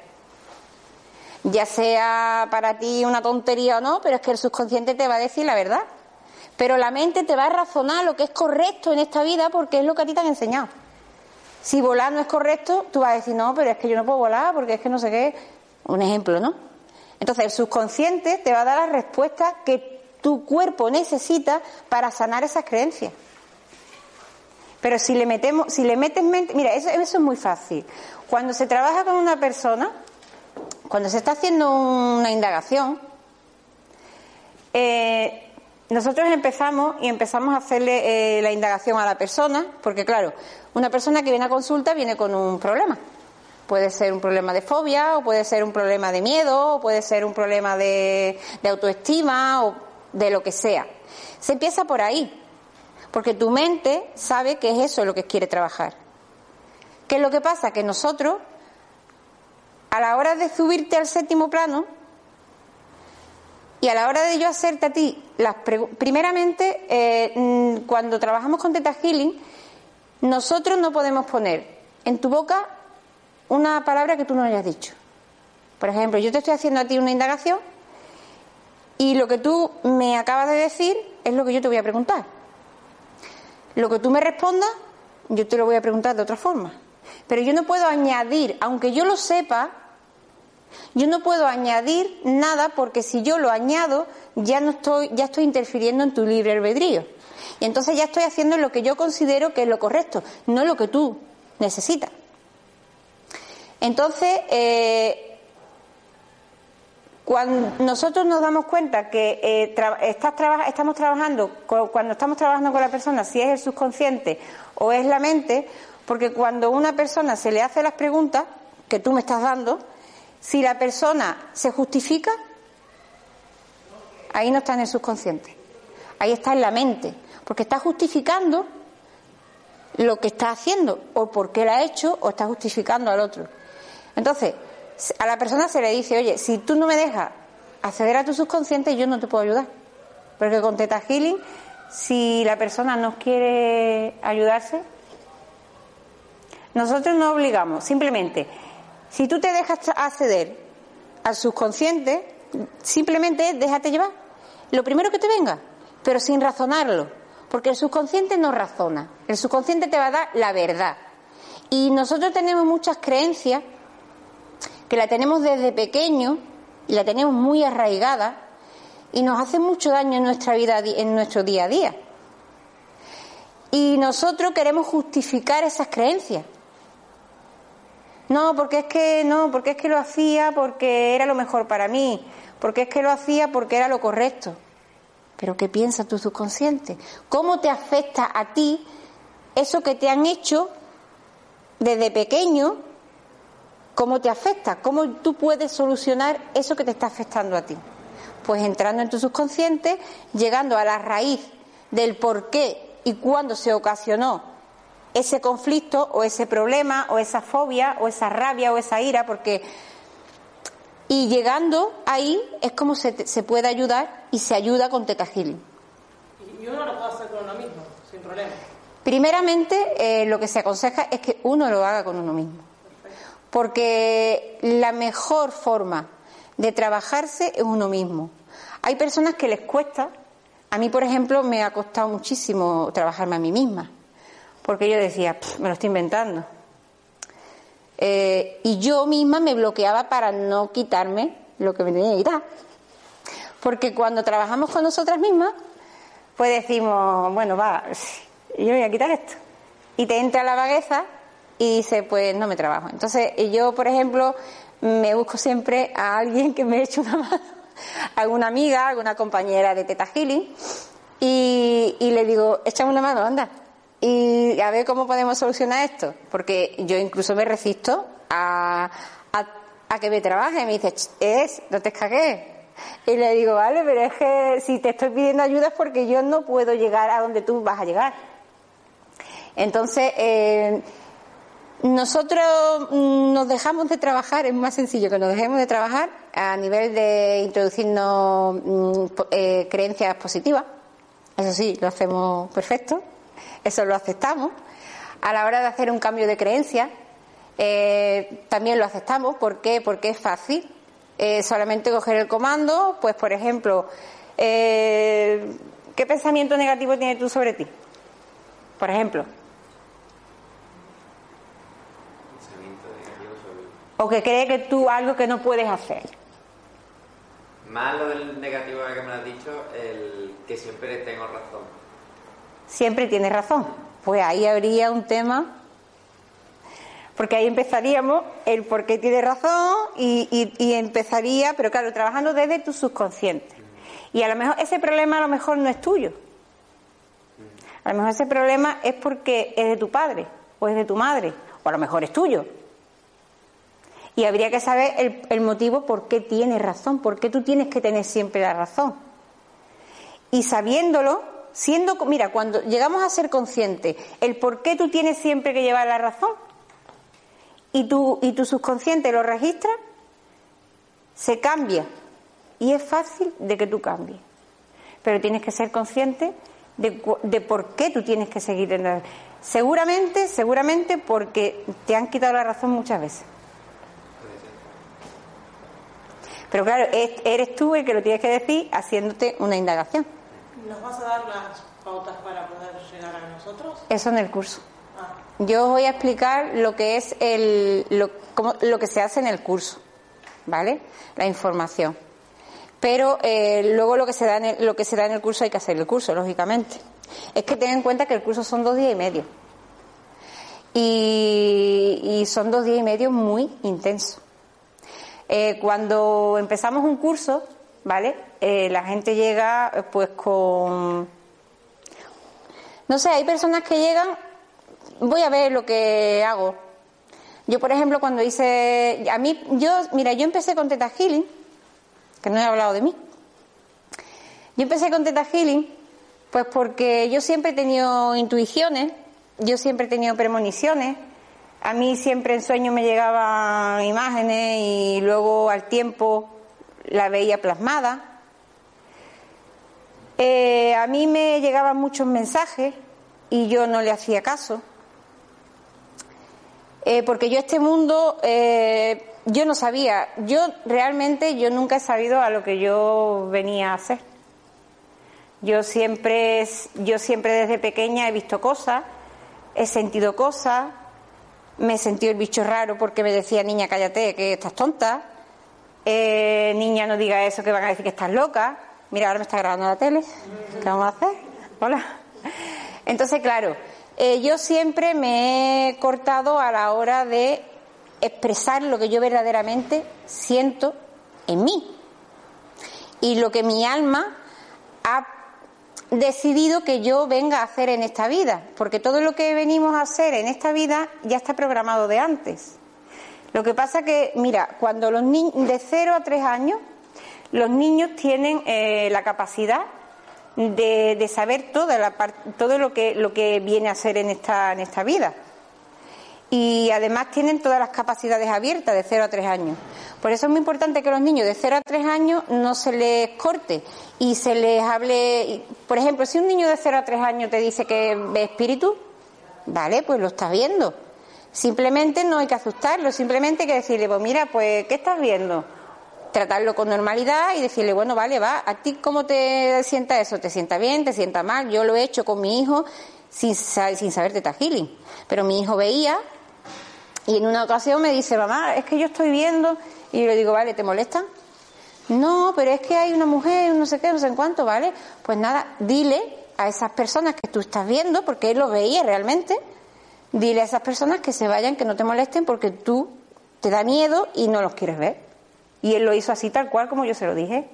ya sea para ti una tontería o no, pero es que el subconsciente te va a decir la verdad. Pero la mente te va a razonar lo que es correcto en esta vida porque es lo que a ti te han enseñado. Si volar no es correcto, tú vas a decir, no, pero es que yo no puedo volar porque es que no sé qué. Un ejemplo, ¿no? Entonces el subconsciente te va a dar la respuesta que tu cuerpo necesita para sanar esas creencias. Pero si le metemos, si le metes mente, mira, eso, es muy fácil. Cuando se trabaja con una persona, cuando se está haciendo una indagación, eh, nosotros empezamos y empezamos a hacerle eh, la indagación a la persona, porque claro, una persona que viene a consulta viene con un problema. Puede ser un problema de fobia, o puede ser un problema de miedo, o puede ser un problema de, de autoestima, o de lo que sea. Se empieza por ahí, porque tu mente sabe que es eso lo que quiere trabajar. ¿Qué es lo que pasa? Que nosotros a la hora de subirte al séptimo plano y a la hora de yo hacerte a ti las primeramente eh, mm, cuando trabajamos con Teta Healing nosotros no podemos poner en tu boca una palabra que tú no hayas dicho por ejemplo yo te estoy haciendo a ti una indagación y lo que tú me acabas de decir es lo que yo te voy a preguntar lo que tú me respondas yo te lo voy a preguntar de otra forma pero yo no puedo añadir aunque yo lo sepa yo no puedo añadir nada porque si yo lo añado ya no estoy, ya estoy interfiriendo en tu libre albedrío. Y entonces ya estoy haciendo lo que yo considero que es lo correcto, no lo que tú necesitas. Entonces, eh, cuando nosotros nos damos cuenta que eh, estamos trabajando, cuando estamos trabajando con la persona, si es el subconsciente o es la mente, porque cuando una persona se le hace las preguntas que tú me estás dando, si la persona se justifica, ahí no está en el subconsciente, ahí está en la mente, porque está justificando lo que está haciendo, o por qué lo ha hecho, o está justificando al otro. Entonces, a la persona se le dice, oye, si tú no me dejas acceder a tu subconsciente, yo no te puedo ayudar. Porque con Teta Healing, si la persona no quiere ayudarse, nosotros no obligamos, simplemente si tú te dejas acceder al subconsciente, simplemente déjate llevar. Lo primero que te venga, pero sin razonarlo. Porque el subconsciente no razona. El subconsciente te va a dar la verdad. Y nosotros tenemos muchas creencias que la tenemos desde pequeño y la tenemos muy arraigada y nos hace mucho daño en nuestra vida, en nuestro día a día. Y nosotros queremos justificar esas creencias. No, porque es que no, porque es que lo hacía porque era lo mejor para mí, porque es que lo hacía porque era lo correcto. Pero ¿qué piensa tu subconsciente? ¿Cómo te afecta a ti eso que te han hecho desde pequeño? ¿Cómo te afecta? ¿Cómo tú puedes solucionar eso que te está afectando a ti? Pues entrando en tu subconsciente, llegando a la raíz del por qué y cuándo se ocasionó ese conflicto o ese problema o esa fobia o esa rabia o esa ira, porque... Y llegando ahí es como se, se puede ayudar y se ayuda con Teta Healing. Y uno lo puede hacer con uno mismo, sin problema. Primeramente, eh, lo que se aconseja es que uno lo haga con uno mismo. Porque la mejor forma de trabajarse es uno mismo. Hay personas que les cuesta. A mí, por ejemplo, me ha costado muchísimo trabajarme a mí misma porque yo decía, me lo estoy inventando. Eh, y yo misma me bloqueaba para no quitarme lo que me tenía que quitar. Porque cuando trabajamos con nosotras mismas, pues decimos, bueno, va, yo voy a quitar esto. Y te entra la vagueza y dice, pues no me trabajo. Entonces, yo, por ejemplo, me busco siempre a alguien que me (laughs) eche una mano, alguna amiga, alguna compañera de Teta Healing, y, le digo, échame una mano, anda, y a ver cómo podemos solucionar esto, porque yo incluso me resisto a, a, que me trabaje. Me dice, es, no te cagues, Y le digo, vale, pero es que si te estoy pidiendo ayuda es porque yo no puedo llegar a donde tú vas a llegar. Entonces, eh, nosotros mm, nos dejamos de trabajar, es más sencillo que nos dejemos de trabajar a nivel de introducirnos mm, eh, creencias positivas. Eso sí, lo hacemos perfecto, eso lo aceptamos. A la hora de hacer un cambio de creencia, eh, también lo aceptamos. ¿Por qué? Porque es fácil. Eh, solamente coger el comando, pues por ejemplo, eh, ¿qué pensamiento negativo tienes tú sobre ti? Por ejemplo, Pensamiento negativo sobre- o que cree que tú algo que no puedes hacer. Más lo del negativo que me lo has dicho, el que siempre tengo razón. Siempre tienes razón. Pues ahí habría un tema, porque ahí empezaríamos el por qué tienes razón y, y- y empezaría, pero claro, trabajando desde tu subconsciente. Y a lo mejor ese problema a lo mejor no es tuyo. A lo mejor ese problema es porque es de tu padre o es de tu madre, o a lo mejor es tuyo. Y habría que saber el, motivo por qué tienes razón, por qué tú tienes que tener siempre la razón. Y sabiéndolo, siendo, mira, cuando llegamos a ser conscientes, el por qué tú tienes siempre que llevar la razón, y tu, subconsciente lo registra, se cambia. Y es fácil de que tú cambies. Pero tienes que ser consciente de, de por qué tú tienes que seguir en la... Seguramente, seguramente porque te han quitado la razón muchas veces. Pero claro, es- eres tú el que lo tienes que decir haciéndote una indagación. ¿Nos vas a dar las pautas para poder llegar a nosotros? Eso en el curso. Ah, Yo os voy a explicar lo que es el, lo, lo que se hace en el curso, ¿vale? La información. Pero eh, luego lo que se da en el, lo que se da en el curso hay que hacer el curso, lógicamente. Es que ten en cuenta que el curso son dos días y medio. Y, y son dos días y medio muy intensos. Eh, cuando empezamos un curso, ¿vale? Eh, la gente llega eh, pues con... No sé, hay personas que llegan voy a ver lo que hago. Yo, por ejemplo, cuando hice, a mí, yo, mira, yo empecé con Teta Healing, que no he hablado de mí. Yo empecé con Teta Healing, pues porque yo siempre he tenido intuiciones, yo siempre he tenido premoniciones, a mí siempre en sueños me llegaban imágenes y luego al tiempo la veía plasmada. Eh, a mí me llegaban muchos mensajes y yo no le hacía caso. Eh, porque yo este mundo, eh, yo no sabía, yo realmente, yo nunca he sabido a lo que yo venía a hacer. Yo siempre, yo siempre desde pequeña he visto cosas, he sentido cosas, me sentido el bicho raro porque me decía, niña, cállate, que estás tonta, eh, niña, no diga eso, que van a decir que estás loca. Mira, ahora me está grabando la tele, ¿qué vamos a hacer? Hola. Entonces, claro, eh, yo siempre me he cortado a la hora de expresar lo que yo verdaderamente siento en mí y lo que mi alma ha decidido que yo venga a hacer en esta vida, porque todo lo que venimos a hacer en esta vida ya está programado de antes. Lo que pasa que, mira, cuando los niños de 0 a 3 años, los niños tienen eh, la capacidad de, de saber toda la todo lo que, lo que viene a ser en esta, en esta vida. Y además tienen todas las capacidades abiertas de 0 a 3 años. Por eso es muy importante que los niños de 0 a 3 años no se les corte y se les hable. Por ejemplo, si un niño de 0 a 3 años te dice que ve espíritu, vale, pues lo estás viendo. Simplemente no hay que asustarlo, simplemente hay que decirle, pues mira, pues, ¿qué estás viendo? Tratarlo con normalidad y decirle, bueno, vale, va, ¿a ti cómo te sienta eso? ¿Te sienta bien? ¿Te sienta mal? Yo lo he hecho con mi hijo sin, sin saber teta healing. Pero mi hijo veía y en una ocasión me dice, mamá, es que yo estoy viendo. Y yo le digo, vale, ¿te molesta? No, pero es que hay una mujer, no sé qué, no sé en cuánto, ¿vale? Pues nada, dile a esas personas que tú estás viendo, porque él lo veía realmente, dile a esas personas que se vayan, que no te molesten, porque tú te da miedo y no los quieres ver. Y él lo hizo así tal cual como yo se lo dije.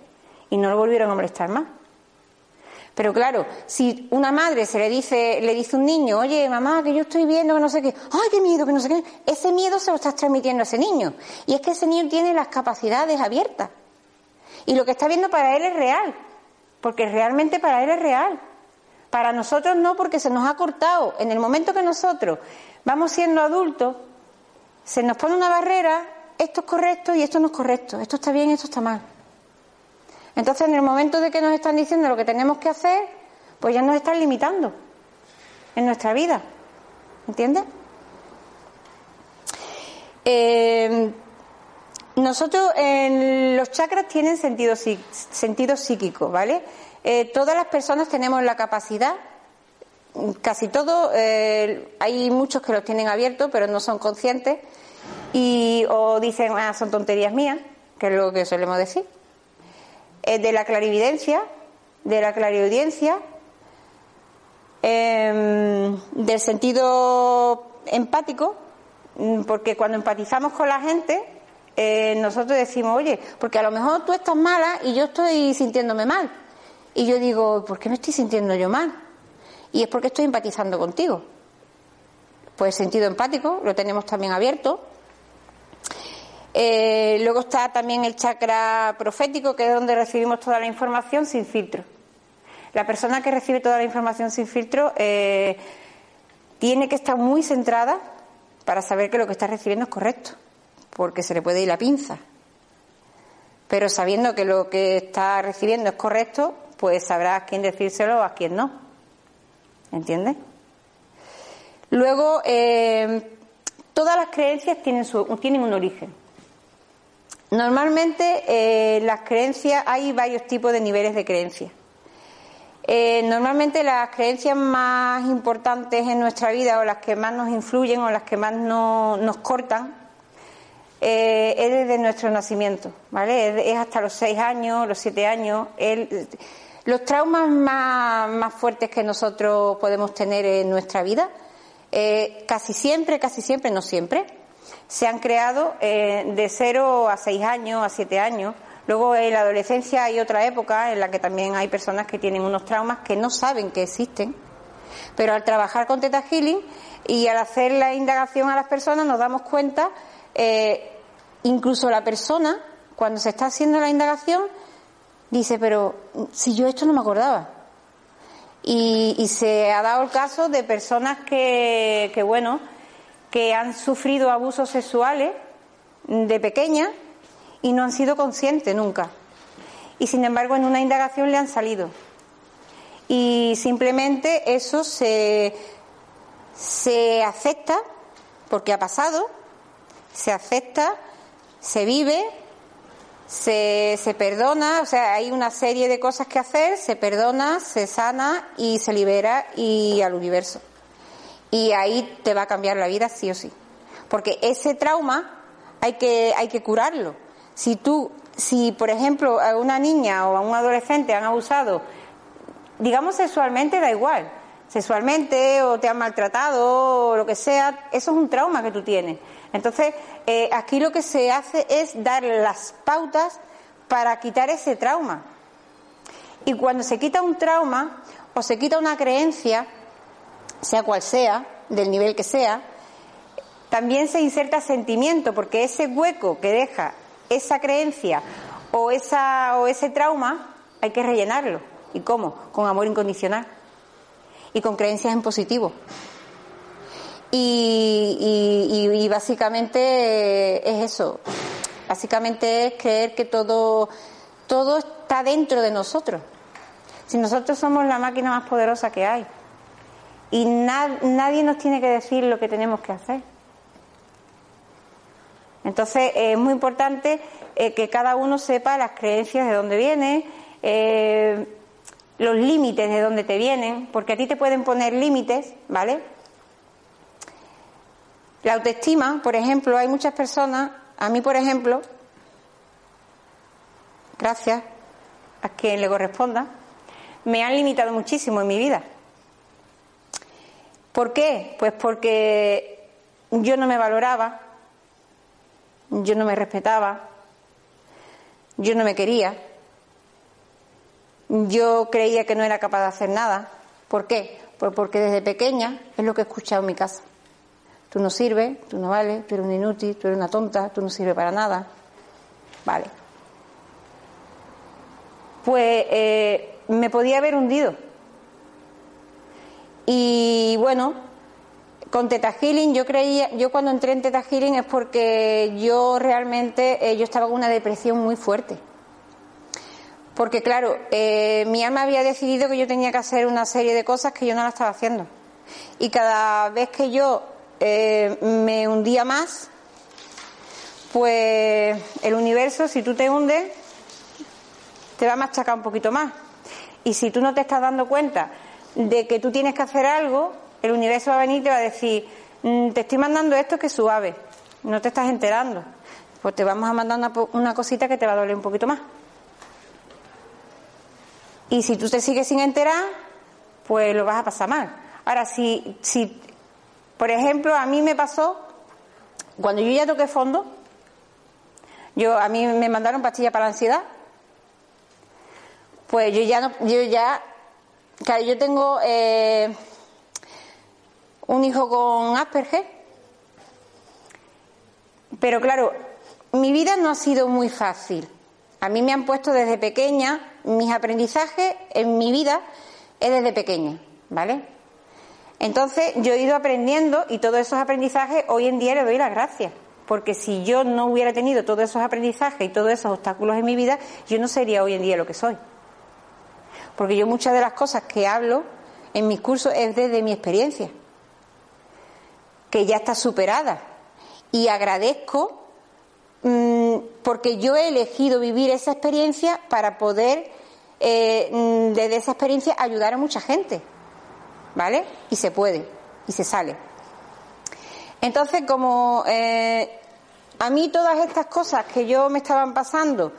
Y no lo volvieron a molestar más. Pero claro, si una madre se le dice, le dice un niño, oye, mamá, que yo estoy viendo que no sé qué, ay, qué miedo, que no sé qué, ese miedo se lo estás transmitiendo a ese niño. Y es que ese niño tiene las capacidades abiertas. Y lo que está viendo para él es real, porque realmente para él es real. Para nosotros no, porque se nos ha cortado. En el momento que nosotros vamos siendo adultos, se nos pone una barrera, esto es correcto y esto no es correcto, esto está bien esto está mal. Entonces, en el momento de que nos están diciendo lo que tenemos que hacer, pues ya nos están limitando en nuestra vida. ¿Entiendes? Eh, nosotros, en los chakras tienen sentido, psíquico, ¿vale? Eh, todas las personas tenemos la capacidad, casi todos, eh, hay muchos que los tienen abiertos, pero no son conscientes, y o dicen, ah, son tonterías mías, que es lo que solemos decir. De la clarividencia, de la clariaudiencia, em, del sentido empático, mm, porque cuando empatizamos con la gente, eh, nosotros decimos, oye, porque a lo mejor tú estás mala y yo estoy sintiéndome mal. Y yo digo, ¿por qué me estoy sintiendo yo mal? Y es porque estoy empatizando contigo. Pues sentido empático lo tenemos también abierto. Eh, luego está también el chakra profético, que es donde recibimos toda la información sin filtro. La persona que recibe toda la información sin filtro eh, tiene que estar muy centrada para saber que lo que está recibiendo es correcto porque se le puede ir la pinza. Pero sabiendo que lo que está recibiendo es correcto, pues sabrá a quién decírselo o a quién no. ¿Entiendes? Luego, eh, todas las creencias tienen, su, tienen un origen. Normalmente, eh, las creencias, hay varios tipos de niveles de creencias. Eh, normalmente las creencias más importantes en nuestra vida o las que más nos influyen o las que más nos cortan eh, es desde nuestro nacimiento, ¿vale? Es, hasta los seis años, los siete años. los traumas más, fuertes que nosotros podemos tener en nuestra vida, eh, casi siempre, casi siempre, no siempre, se han creado eh, de cero a seis años, a siete años. Luego en la adolescencia hay otra época en la que también hay personas que tienen unos traumas que no saben que existen, pero al trabajar con Teta Healing y al hacer la indagación a las personas nos damos cuenta eh, incluso la persona, cuando se está haciendo la indagación, dice, pero si yo esto no me acordaba. Y, se ha dado el caso de personas que, que, bueno, que han sufrido abusos sexuales de pequeña y no han sido conscientes nunca. Y sin embargo en una indagación le han salido. Y simplemente eso se, se acepta porque ha pasado se acepta, se vive, se, se, perdona, o sea, hay una serie de cosas que hacer, se perdona, se sana y se libera y al universo. Y ahí te va a cambiar la vida sí o sí. Porque ese trauma hay que, hay que curarlo. Si tú, si por ejemplo a una niña o a un adolescente han abusado, digamos sexualmente, da igual. Sexualmente o te han maltratado o lo que sea, eso es un trauma que tú tienes. Entonces, eh, aquí lo que se hace es dar las pautas para quitar ese trauma. Y cuando se quita un trauma o se quita una creencia, sea cual sea, del nivel que sea, también se inserta sentimiento, porque ese hueco que deja esa creencia o, esa, o ese trauma hay que rellenarlo. ¿Y cómo? Con amor incondicional y con creencias en positivo. Y, básicamente es eso. Básicamente es creer que todo, todo está dentro de nosotros. Si nosotros somos la máquina más poderosa que hay. Y nadie nos tiene que decir lo que tenemos que hacer. Entonces es muy importante eh, que cada uno sepa las creencias de dónde viene, eh, los límites de dónde te vienen, porque a ti te pueden poner límites, ¿vale? La autoestima, por ejemplo, hay muchas personas, a mí por ejemplo, gracias a quien le corresponda, me han limitado muchísimo en mi vida. ¿Por qué? Pues porque yo no me valoraba, yo no me respetaba, yo no me quería, yo creía que no era capaz de hacer nada. ¿Por qué? Pues porque desde pequeña es lo que he escuchado en mi casa. Tú no sirves, tú no vales, tú eres un inútil, tú eres una tonta, tú no sirves para nada. Vale. pues eh, me podía haber hundido. Y bueno, con Teta Healing yo creía, yo cuando entré en Teta Healing es porque yo realmente, eh, yo estaba con una depresión muy fuerte. Porque claro, eh, mi alma había decidido que yo tenía que hacer una serie de cosas que yo no la estaba haciendo. Y cada vez que yo eh, me hundía más, pues el universo, si tú te hundes, te va a machacar un poquito más. Y si tú no te estás dando cuenta de que tú tienes que hacer algo, el universo va a venir y te va a decir, "Mm, te estoy mandando esto que es suave, no te estás enterando. Pues te vamos a mandar una, una cosita que te va a doler un poquito más. Y si tú te sigues sin enterar, pues lo vas a pasar mal. Ahora, si, si, por ejemplo, a mí me pasó, cuando yo ya toqué fondo, yo, a mí me mandaron pastillas para la ansiedad, pues yo ya no, yo ya, claro, yo tengo eh, un hijo con Asperger, pero claro, mi vida no ha sido muy fácil. A mí me han puesto desde pequeña, mis aprendizajes en mi vida es desde pequeña, ¿vale? Entonces yo he ido aprendiendo y todos esos aprendizajes hoy en día le doy las gracias. Porque si yo no hubiera tenido todos esos aprendizajes y todos esos obstáculos en mi vida, yo no sería hoy en día lo que soy. Porque yo muchas de las cosas que hablo en mis cursos es desde mi experiencia, que ya está superada. Y agradezco mm, porque yo he elegido vivir esa experiencia para poder, eh, mm, desde esa experiencia, ayudar a mucha gente. ¿Vale? Y se puede, y se sale. Entonces, como eh, a mí todas estas cosas que yo me estaban pasando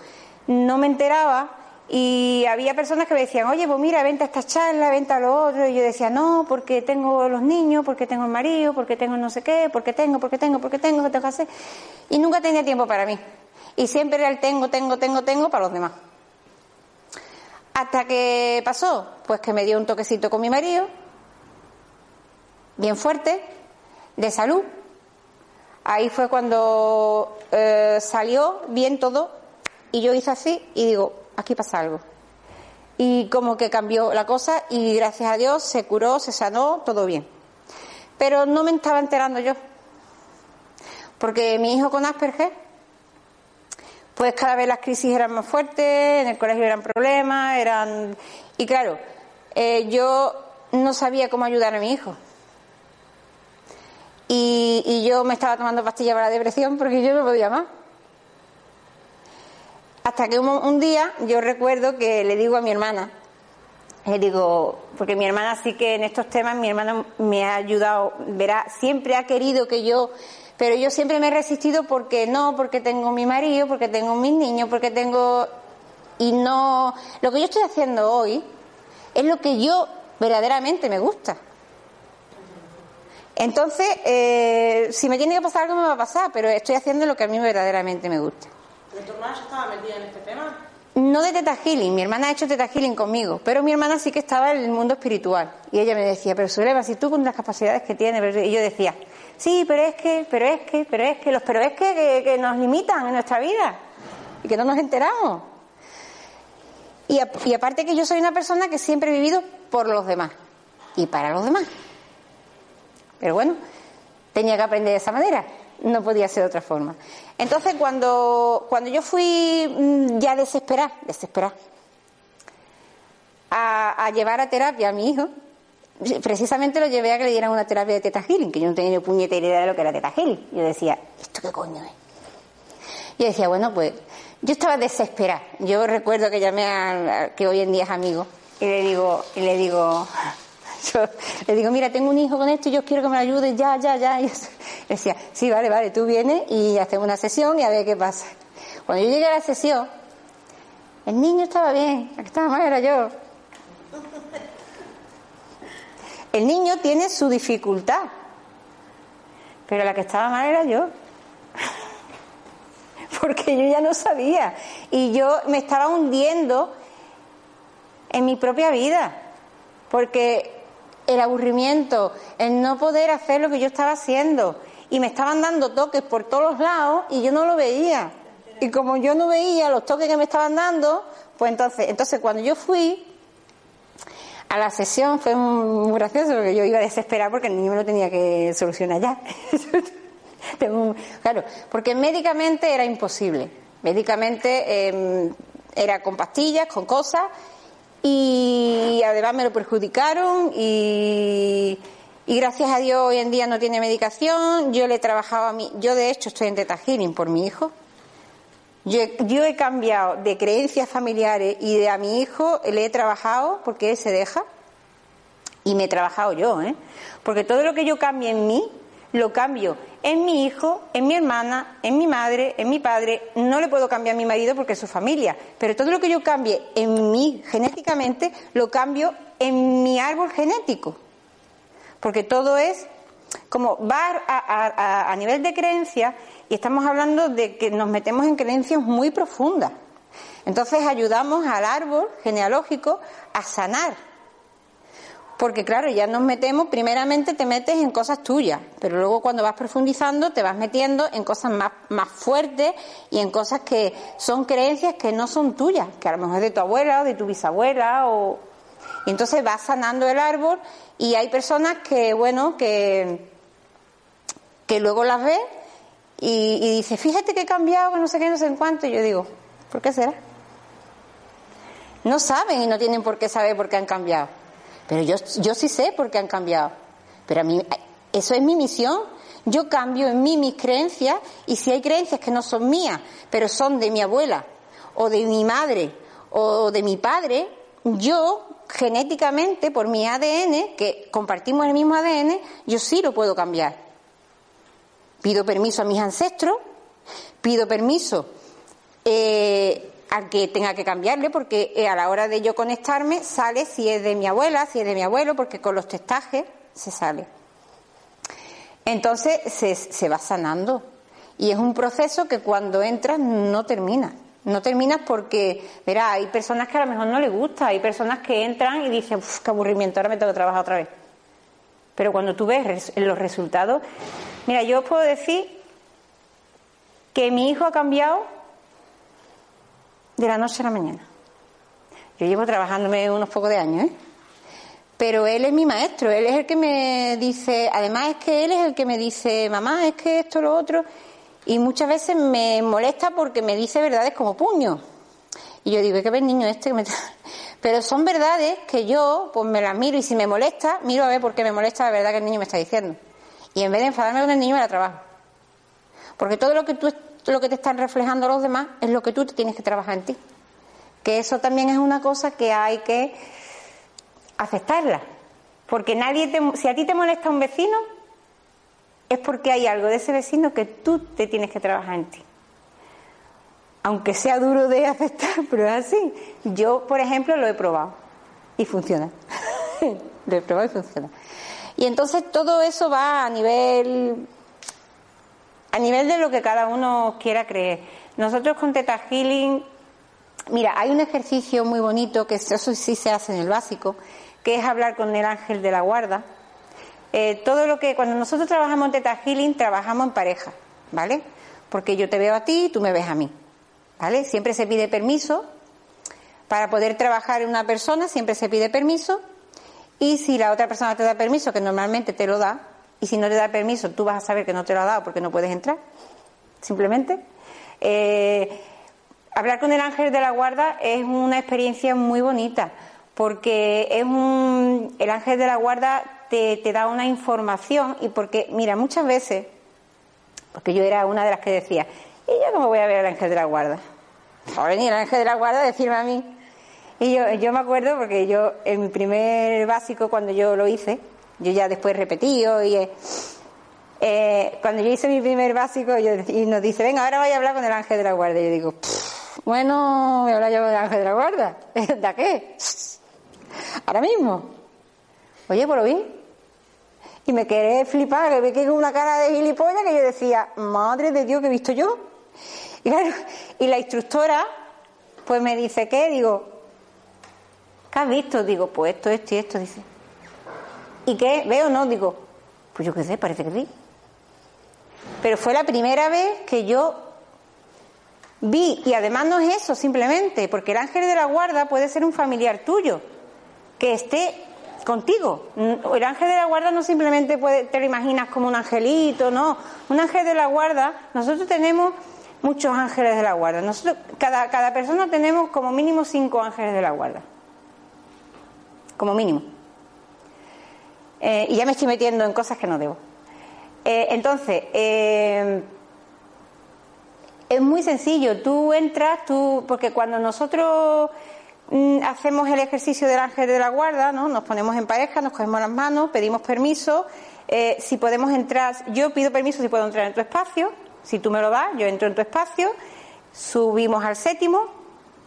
no me enteraba y había personas que me decían, oye, pues mira, vente a esta charla, vente a lo otro, y yo decía, no, porque tengo los niños, porque tengo el marido, porque tengo no sé qué, porque tengo, porque tengo, porque tengo, que tengo que hacer. Y nunca tenía tiempo para mí. Y siempre era el tengo, tengo, tengo, tengo para los demás. Hasta que pasó, pues que me dio un toquecito con mi marido, bien fuerte, de salud. Ahí fue cuando eh, salió bien todo y yo hice así y digo, aquí pasa algo. Y como que cambió la cosa y gracias a Dios se curó, se sanó, todo bien. Pero no me estaba enterando yo. Porque mi hijo con Asperger, pues cada vez las crisis eran más fuertes, en el colegio eran problemas, eran... Y claro, eh, yo no sabía cómo ayudar a mi hijo. Y, y yo me estaba tomando pastillas para la depresión porque yo no podía más. Hasta que un, un día yo recuerdo que le digo a mi hermana, le digo, porque mi hermana sí que en estos temas, mi hermana me ha ayudado, verá, siempre ha querido que yo, pero yo siempre me he resistido porque no, porque tengo mi marido, porque tengo mis niños, porque tengo, y no, lo que yo estoy haciendo hoy es lo que yo verdaderamente me gusta. Entonces, eh, si me tiene que pasar algo me va a pasar, pero estoy haciendo lo que a mí verdaderamente me gusta. ¿Pero tu hermana ya estaba metida en este tema? No de teta healing, mi hermana ha hecho teta healing conmigo, pero mi hermana sí que estaba en el mundo espiritual. Y ella me decía, pero Zulema, si tú con las capacidades que tienes, y yo decía, sí, pero es que, pero es que, pero es que, los pero es que, que, nos limitan en nuestra vida y que no nos enteramos. Y aparte que yo soy una persona que siempre he vivido por los demás y para los demás. Pero bueno, tenía que aprender de esa manera, no podía ser de otra forma. Entonces, cuando, cuando yo fui mm, ya desesperada, desesperada, a, a llevar a terapia a mi hijo, precisamente lo llevé a que le dieran una terapia de teta que yo no tenía ni puñetera idea de lo que era teta. Yo decía, ¿esto qué coño es? Yo decía, bueno, pues yo estaba desesperada. Yo recuerdo que llamé a, a- que hoy en día es amigo y le digo, y le digo, (laughs) yo le digo, mira, tengo un hijo con esto y yo quiero que me lo ayudes ya, ya, ya. Decía, sí, vale, vale, tú vienes y hacemos una sesión y a ver qué pasa. Cuando yo llegué a la sesión, el niño estaba bien, la que estaba mal era yo. El niño tiene su dificultad, pero la que estaba mal era yo. (laughs) Porque yo ya no sabía. Y yo me estaba hundiendo en mi propia vida. Porque el aburrimiento, el no poder hacer lo que yo estaba haciendo. Y me estaban dando toques por todos lados y yo no lo veía. Y como yo no veía los toques que me estaban dando, Pues entonces, entonces cuando yo fui a la sesión fue muy gracioso porque yo iba a desesperar porque el niño me lo tenía que solucionar ya. (laughs) claro, porque médicamente era imposible. Médicamente em, era con pastillas, con cosas, y además me lo perjudicaron y, gracias a Dios hoy en día no tiene medicación. Yo le he trabajado a mí, yo de hecho estoy en Teta Healing por mi hijo. Yo, yo he cambiado de creencias familiares y de a mi hijo le he trabajado porque él se deja y me he trabajado yo, ¿eh? Porque todo lo que yo cambie en mí, lo cambio en mi hijo, en mi hermana, en mi madre, en mi padre. No le puedo cambiar a mi marido porque es su familia, pero todo lo que yo cambie en mí genéticamente, lo cambio en mi árbol genético. Porque todo es como va a, a nivel de creencia y estamos hablando de que nos metemos en creencias muy profundas. Entonces ayudamos al árbol genealógico a sanar porque claro, ya nos metemos, primeramente te metes en cosas tuyas, pero luego cuando vas profundizando te vas metiendo en cosas más, más fuertes y en cosas que son creencias que no son tuyas, que a lo mejor es de tu abuela o de tu bisabuela o... Y entonces vas sanando el árbol y hay personas que, bueno, que, que luego las ves y, y dice, fíjate que he cambiado, no sé qué, no sé en cuánto. Y yo digo, ¿por qué será? No saben y no tienen por qué saber por qué han cambiado. Pero yo, yo sí sé por qué han cambiado. Pero a mí, eso es mi misión. Yo cambio en mí mis creencias y si hay creencias que no son mías, pero son de mi abuela o de mi madre o de mi padre, yo genéticamente, por mi ADN, que compartimos el mismo ADN, yo sí lo puedo cambiar. Pido permiso a mis ancestros, pido permiso eh, al que tenga que cambiarle, porque eh, a la hora de yo conectarme sale si es de mi abuela, si es de mi abuelo, porque con los testajes se sale. Entonces se, se va sanando. Y es un proceso que cuando entras no termina. No terminas porque, verá, hay personas que a lo mejor no les gusta, hay personas que entran y dicen, qué aburrimiento, ahora me tengo que trabajar otra vez. Pero cuando tú ves los resultados, mira, yo os puedo decir que mi hijo ha cambiado de la noche a la mañana. Yo llevo trabajándome unos pocos de años, ¿eh? Pero él es mi maestro, él es el que me dice, además es que él es el que me dice, mamá, es que esto, lo otro, y muchas veces me molesta porque me dice verdades como puño. Y yo digo, ¿qué ves niño este que me... (laughs) Pero son verdades que yo, pues me las miro y si me molesta, miro a ver por qué me molesta la verdad que el niño me está diciendo. Y en vez de enfadarme con el niño, me la trabajo. Porque todo lo que tú lo que te están reflejando los demás es lo que tú tienes que trabajar en ti. Que eso también es una cosa que hay que aceptarla. Porque nadie te, si a ti te molesta un vecino, es porque hay algo de ese vecino que tú te tienes que trabajar en ti. Aunque sea duro de (laughs) aceptar, pero es así. Yo, por ejemplo, lo he probado y funciona. (laughs) lo he probado y funciona. Y entonces todo eso va a nivel a nivel de lo que cada uno quiera creer. Nosotros con Teta Healing, mira, hay un ejercicio muy bonito que eso sí se hace en el básico, que es hablar con el ángel de la guarda. Eh, todo lo que cuando nosotros trabajamos en Teta Healing trabajamos en pareja, ¿vale? Porque yo te veo a ti y tú me ves a mí, ¿vale? Siempre se pide permiso para poder trabajar en una persona, siempre se pide permiso y si la otra persona te da permiso, que normalmente te lo da, y si no te da permiso, tú vas a saber que no te lo ha dado porque no puedes entrar, simplemente. Eh, hablar con el ángel de la guarda es una experiencia muy bonita, porque es un, el ángel de la guarda te, te da una información y porque, mira, muchas veces, porque yo era una de las que decía, ¿y yo cómo voy a ver al ángel de la guarda? Va a venir el ángel de la guarda a decirme a mí. Y yo, yo me acuerdo porque yo, en mi primer básico, cuando yo lo hice, yo ya después repetido y eh, cuando yo hice mi primer básico y nos dice, venga, ahora voy a hablar con el ángel de la guarda. Y yo digo, bueno, voy a hablar yo con el ángel de la guarda. (laughs) ¿De qué? (laughs) Ahora mismo. Oye, por lo vi. Y me quedé flipar, que me quedé con una cara de gilipollas que yo decía, madre de Dios, que he visto yo? Y, y la instructora, pues me dice, ¿qué? Digo, ¿qué has visto? Digo, pues esto, esto y esto. Dice, ¿Y qué? ¿Veo no? Digo, pues yo qué sé, parece que sí. Pero fue la primera vez que yo Vi, y además no es eso simplemente, porque el ángel de la guarda puede ser un familiar tuyo, que esté contigo. El ángel de la guarda no simplemente puede, te lo imaginas como un angelito, no. Un ángel de la guarda, nosotros tenemos muchos ángeles de la guarda. Nosotros, cada, cada persona tenemos como mínimo cinco ángeles de la guarda. Como mínimo. Eh, y ya me estoy metiendo en cosas que no debo. Eh, entonces, eh, es muy sencillo. Tú entras, tú, porque cuando nosotros mm, hacemos el ejercicio del ángel de la guarda, ¿no? Nos ponemos en pareja, nos cogemos las manos, pedimos permiso. si podemos entrar, yo pido permiso si puedo entrar en tu espacio. Si tú me lo das, yo entro en tu espacio. Subimos al séptimo,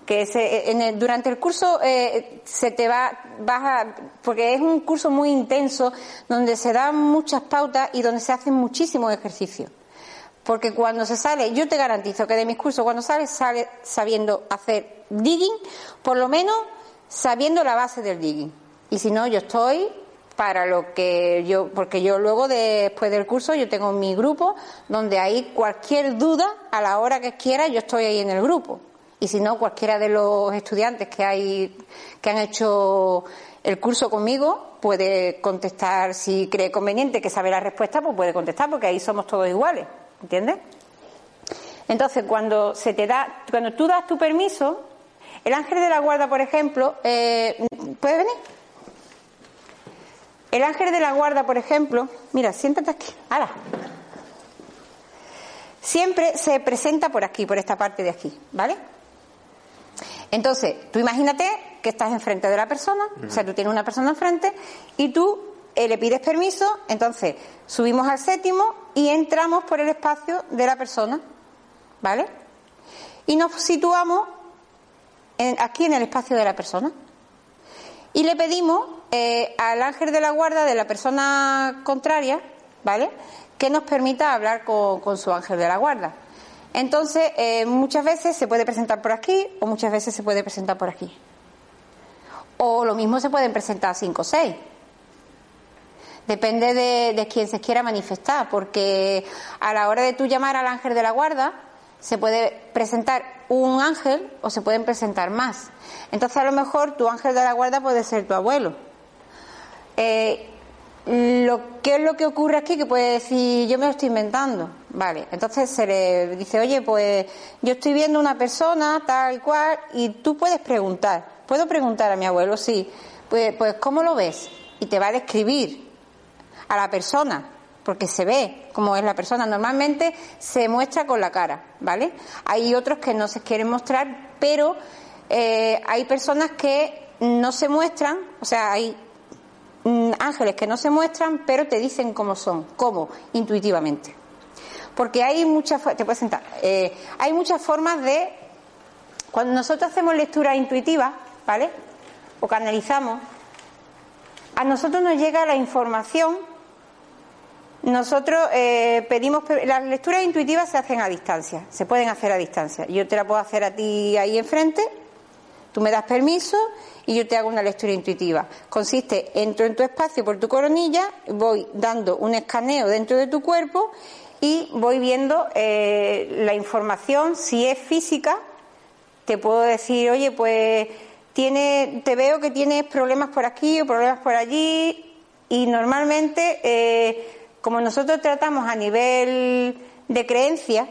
que en durante el curso eh, se te va, vas porque es un curso muy intenso donde se dan muchas pautas y donde se hacen muchísimos ejercicios. Porque cuando se sale, yo te garantizo que de mis cursos cuando sales, sale sabiendo hacer digging, por lo menos sabiendo la base del digging. Y si no, yo estoy para lo que yo, porque yo luego después del curso yo tengo mi grupo donde hay cualquier duda a la hora que quiera, yo estoy ahí en el grupo y si no, cualquiera de los estudiantes que hay que han hecho el curso conmigo puede contestar si cree conveniente que sabe la respuesta, pues puede contestar porque ahí somos todos iguales, ¿entiendes? Entonces, cuando se te da, cuando tú das tu permiso, el ángel de la guarda, por ejemplo, eh, ¿puede venir? El ángel de la guarda, por ejemplo, mira, siéntate aquí, ¡Hala! Siempre se presenta por aquí, por esta parte de aquí, ¿vale? Entonces, tú imagínate que estás enfrente de la persona, o sea, tú tienes una persona enfrente y tú eh, le pides permiso, entonces subimos al séptimo y entramos por el espacio de la persona, ¿vale? Y nos situamos aquí en el espacio de la persona. Y le pedimos eh, al ángel de la guarda de la persona contraria, ¿vale? Que nos permita hablar con su ángel de la guarda. Entonces, eh, muchas veces se puede presentar por aquí o muchas veces se puede presentar por aquí. O lo mismo se pueden presentar cinco o seis. Depende de, de quién se quiera manifestar, porque a la hora de tú llamar al ángel de la guarda, se puede presentar un ángel o se pueden presentar más. Entonces, a lo mejor tu ángel de la guarda puede ser tu abuelo. Eh, lo, ¿Qué es lo que ocurre aquí? Que puede decir, yo me lo estoy inventando. Vale, entonces se le dice, oye, pues yo estoy viendo una persona tal cual, y tú puedes preguntar. ¿Puedo preguntar a mi abuelo? Sí. Pues, pues ¿cómo lo ves? Y te va a describir a la persona, porque se ve cómo es la persona. Normalmente se muestra con la cara, ¿vale? Hay otros que no se quieren mostrar, pero eh, hay personas que no se muestran, o sea, hay ángeles que no se muestran, pero te dicen cómo son, cómo, intuitivamente. Porque hay muchas, te puedes sentar, eh, hay muchas formas de, cuando nosotros hacemos lectura intuitiva, ¿vale? O canalizamos, a nosotros nos llega la información, nosotros eh, pedimos, las lecturas intuitivas se hacen a distancia, se pueden hacer a distancia. Yo te la puedo hacer a ti ahí enfrente, tú me das permiso y yo te hago una lectura intuitiva. Consiste, entro en tu espacio por tu coronilla, voy dando un escaneo dentro de tu cuerpo y voy viendo eh, la información, si es física, te puedo decir, oye, pues tiene, te veo que tienes problemas por aquí o problemas por allí y normalmente, eh, como nosotros tratamos a nivel de creencia,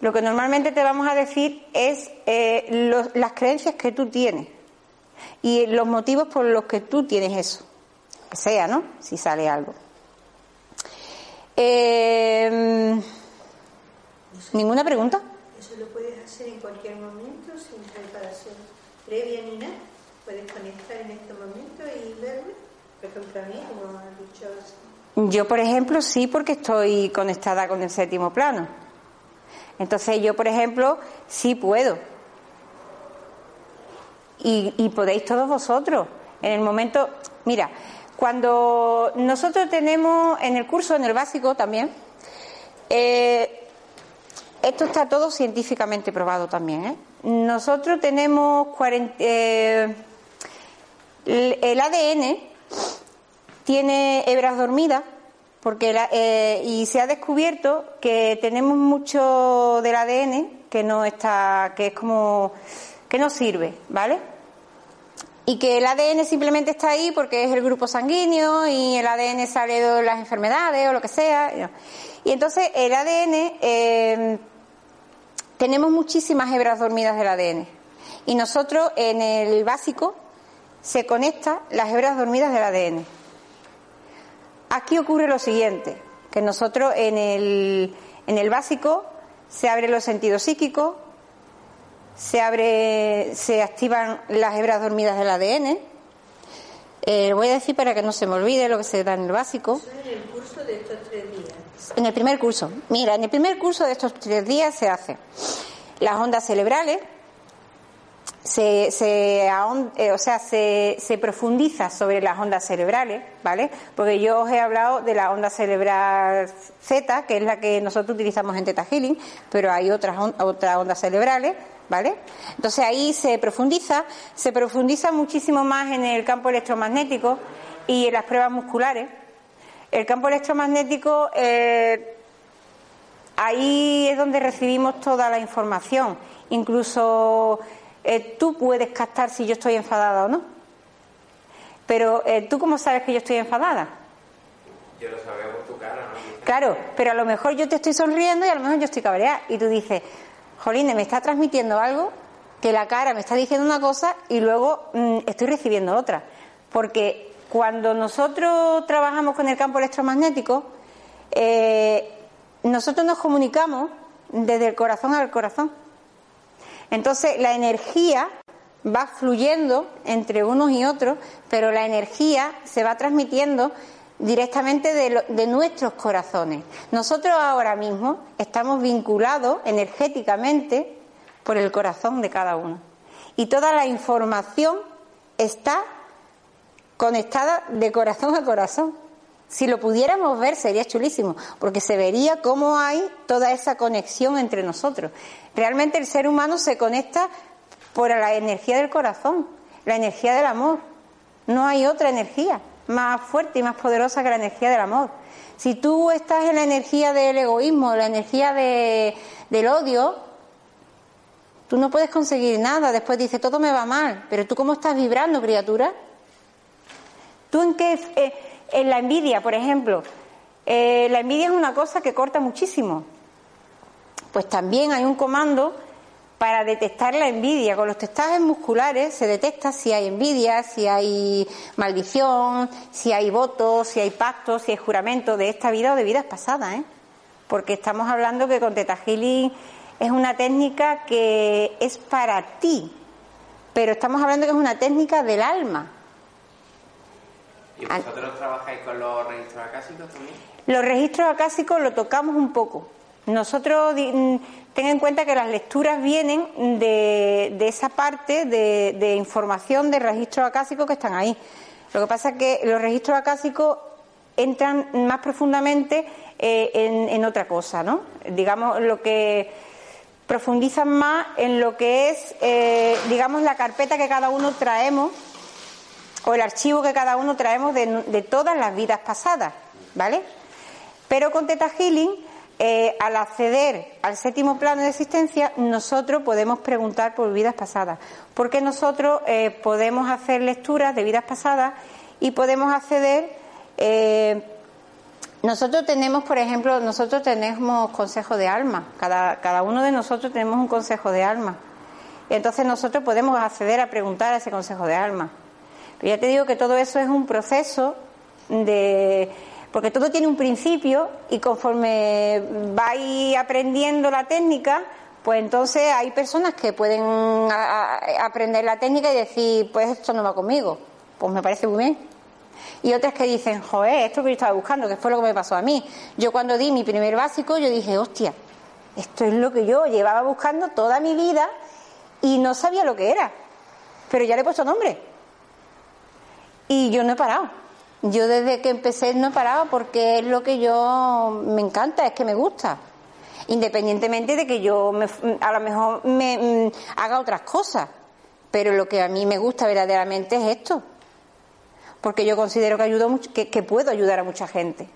lo que normalmente te vamos a decir es eh, las creencias que tú tienes y los motivos por los que tú tienes eso. Que sea, ¿no? Si sale algo. Eh, ¿Ninguna pregunta? Eso lo puedes hacer en cualquier momento, sin preparación previa ni nada. Puedes conectar en este momento y verlo. Por ejemplo, a mí, como ha dicho. Yo, por ejemplo, sí, porque estoy conectada con el séptimo plano. Entonces, yo, por ejemplo, sí puedo y, podéis todos vosotros. En el momento, mira, cuando nosotros tenemos en el curso, en el básico también, eh, esto está todo científicamente probado también. ¿eh? Nosotros tenemos eh, el ADN tiene hebras dormidas porque eh, y se ha descubierto que tenemos mucho del ADN que no está, que es como que no sirve, ¿vale? Y que el ADN simplemente está ahí porque es el grupo sanguíneo y el ADN sale de las enfermedades o lo que sea. Y entonces el ADN eh, tenemos muchísimas hebras dormidas del ADN y nosotros en el básico se conecta las hebras dormidas del ADN. Aquí ocurre lo siguiente, que nosotros en el, en el básico se abren los sentidos psíquicos, se abre, se activan las hebras dormidas del ADN. Eh, voy a decir para que no se me olvide lo que se da en el básico. en el curso de estos tres días. En el primer curso. Mira, en el primer curso de estos tres días se hace las ondas cerebrales, se, se, eh, o sea, se, se, profundiza sobre las ondas cerebrales, ¿vale? Porque yo os he hablado de la onda cerebral Z, que es la que nosotros utilizamos en Teta Healing, pero hay otras, otras ondas cerebrales, ¿vale? Entonces ahí se profundiza, se profundiza muchísimo más en el campo electromagnético y en las pruebas musculares. El campo electromagnético, eh, ahí es donde recibimos toda la información, incluso eh, tú puedes captar si yo estoy enfadada o no. Pero eh, tú cómo sabes que yo estoy enfadada? Yo lo sabía por tu cara, ¿no? Claro, pero a lo mejor yo te estoy sonriendo y a lo mejor yo estoy cabreada. Y tú dices, Joline, me está transmitiendo algo que la cara me está diciendo una cosa y luego mm, estoy recibiendo otra. Porque cuando nosotros trabajamos con el campo electromagnético, eh, nosotros nos comunicamos desde el corazón al corazón. Entonces, la energía va fluyendo entre unos y otros, pero la energía se va transmitiendo directamente de, nuestros corazones. Nosotros ahora mismo estamos vinculados energéticamente por el corazón de cada uno. Y toda la información está conectada de corazón a corazón. Si lo pudiéramos ver sería chulísimo, porque se vería cómo hay toda esa conexión entre nosotros. Realmente el ser humano se conecta por la energía del corazón, la energía del amor. No hay otra energía más fuerte y más poderosa que la energía del amor. Si tú estás en la energía del egoísmo, la energía del odio, tú no puedes conseguir nada. Después dice, todo me va mal. Pero tú cómo estás vibrando, criatura? ¿Tú en qué... Eh, en la envidia, por ejemplo, eh, la envidia es una cosa que corta muchísimo. Pues también hay un comando para detectar la envidia. Con los testajes musculares se detecta si hay envidia, si hay maldición, si hay votos, si hay pactos, si hay juramento de esta vida o de vidas pasadas. ¿eh? Porque estamos hablando que con Teta es una técnica que es para ti, pero estamos hablando que es una técnica del alma. ¿Y vosotros trabajáis con los registros acásicos también? Los registros acásicos lo tocamos un poco. Nosotros, mm, ten en cuenta que las lecturas vienen de, esa parte de, información de registros acásicos que están ahí. Lo que pasa es que los registros acásicos entran más profundamente eh, en, otra cosa, ¿no? Digamos, lo que profundizan más en lo que es, eh, digamos, la carpeta que cada uno traemos o el archivo que cada uno traemos de, todas las vidas pasadas, ¿vale? Pero con Teta Healing, eh, al acceder al séptimo plano de existencia, nosotros podemos preguntar por vidas pasadas, porque nosotros eh, podemos hacer lecturas de vidas pasadas y podemos acceder. Eh, nosotros tenemos, por ejemplo, nosotros tenemos consejo de alma, cada, cada uno de nosotros tenemos un consejo de alma. Entonces nosotros podemos acceder a preguntar a ese consejo de alma. Pero ya te digo que todo eso es un proceso de porque todo tiene un principio y conforme vais aprendiendo la técnica, pues entonces hay personas que pueden aprender la técnica y decir, pues esto no va conmigo, pues me parece muy bien. Y otras que dicen, joder, esto que yo estaba buscando, que fue lo que me pasó a mí. Yo cuando di mi primer básico, yo dije, hostia, esto es lo que yo llevaba buscando toda mi vida y no sabía lo que era, pero ya le he puesto nombre. Y yo no he parado. Yo desde que empecé no he parado porque es lo que yo me encanta, es que me gusta. Independientemente de que yo a lo mejor me mm, haga otras cosas. Pero lo que a mí me gusta verdaderamente es esto. Porque yo considero que ayudo que puedo ayudar a mucha gente.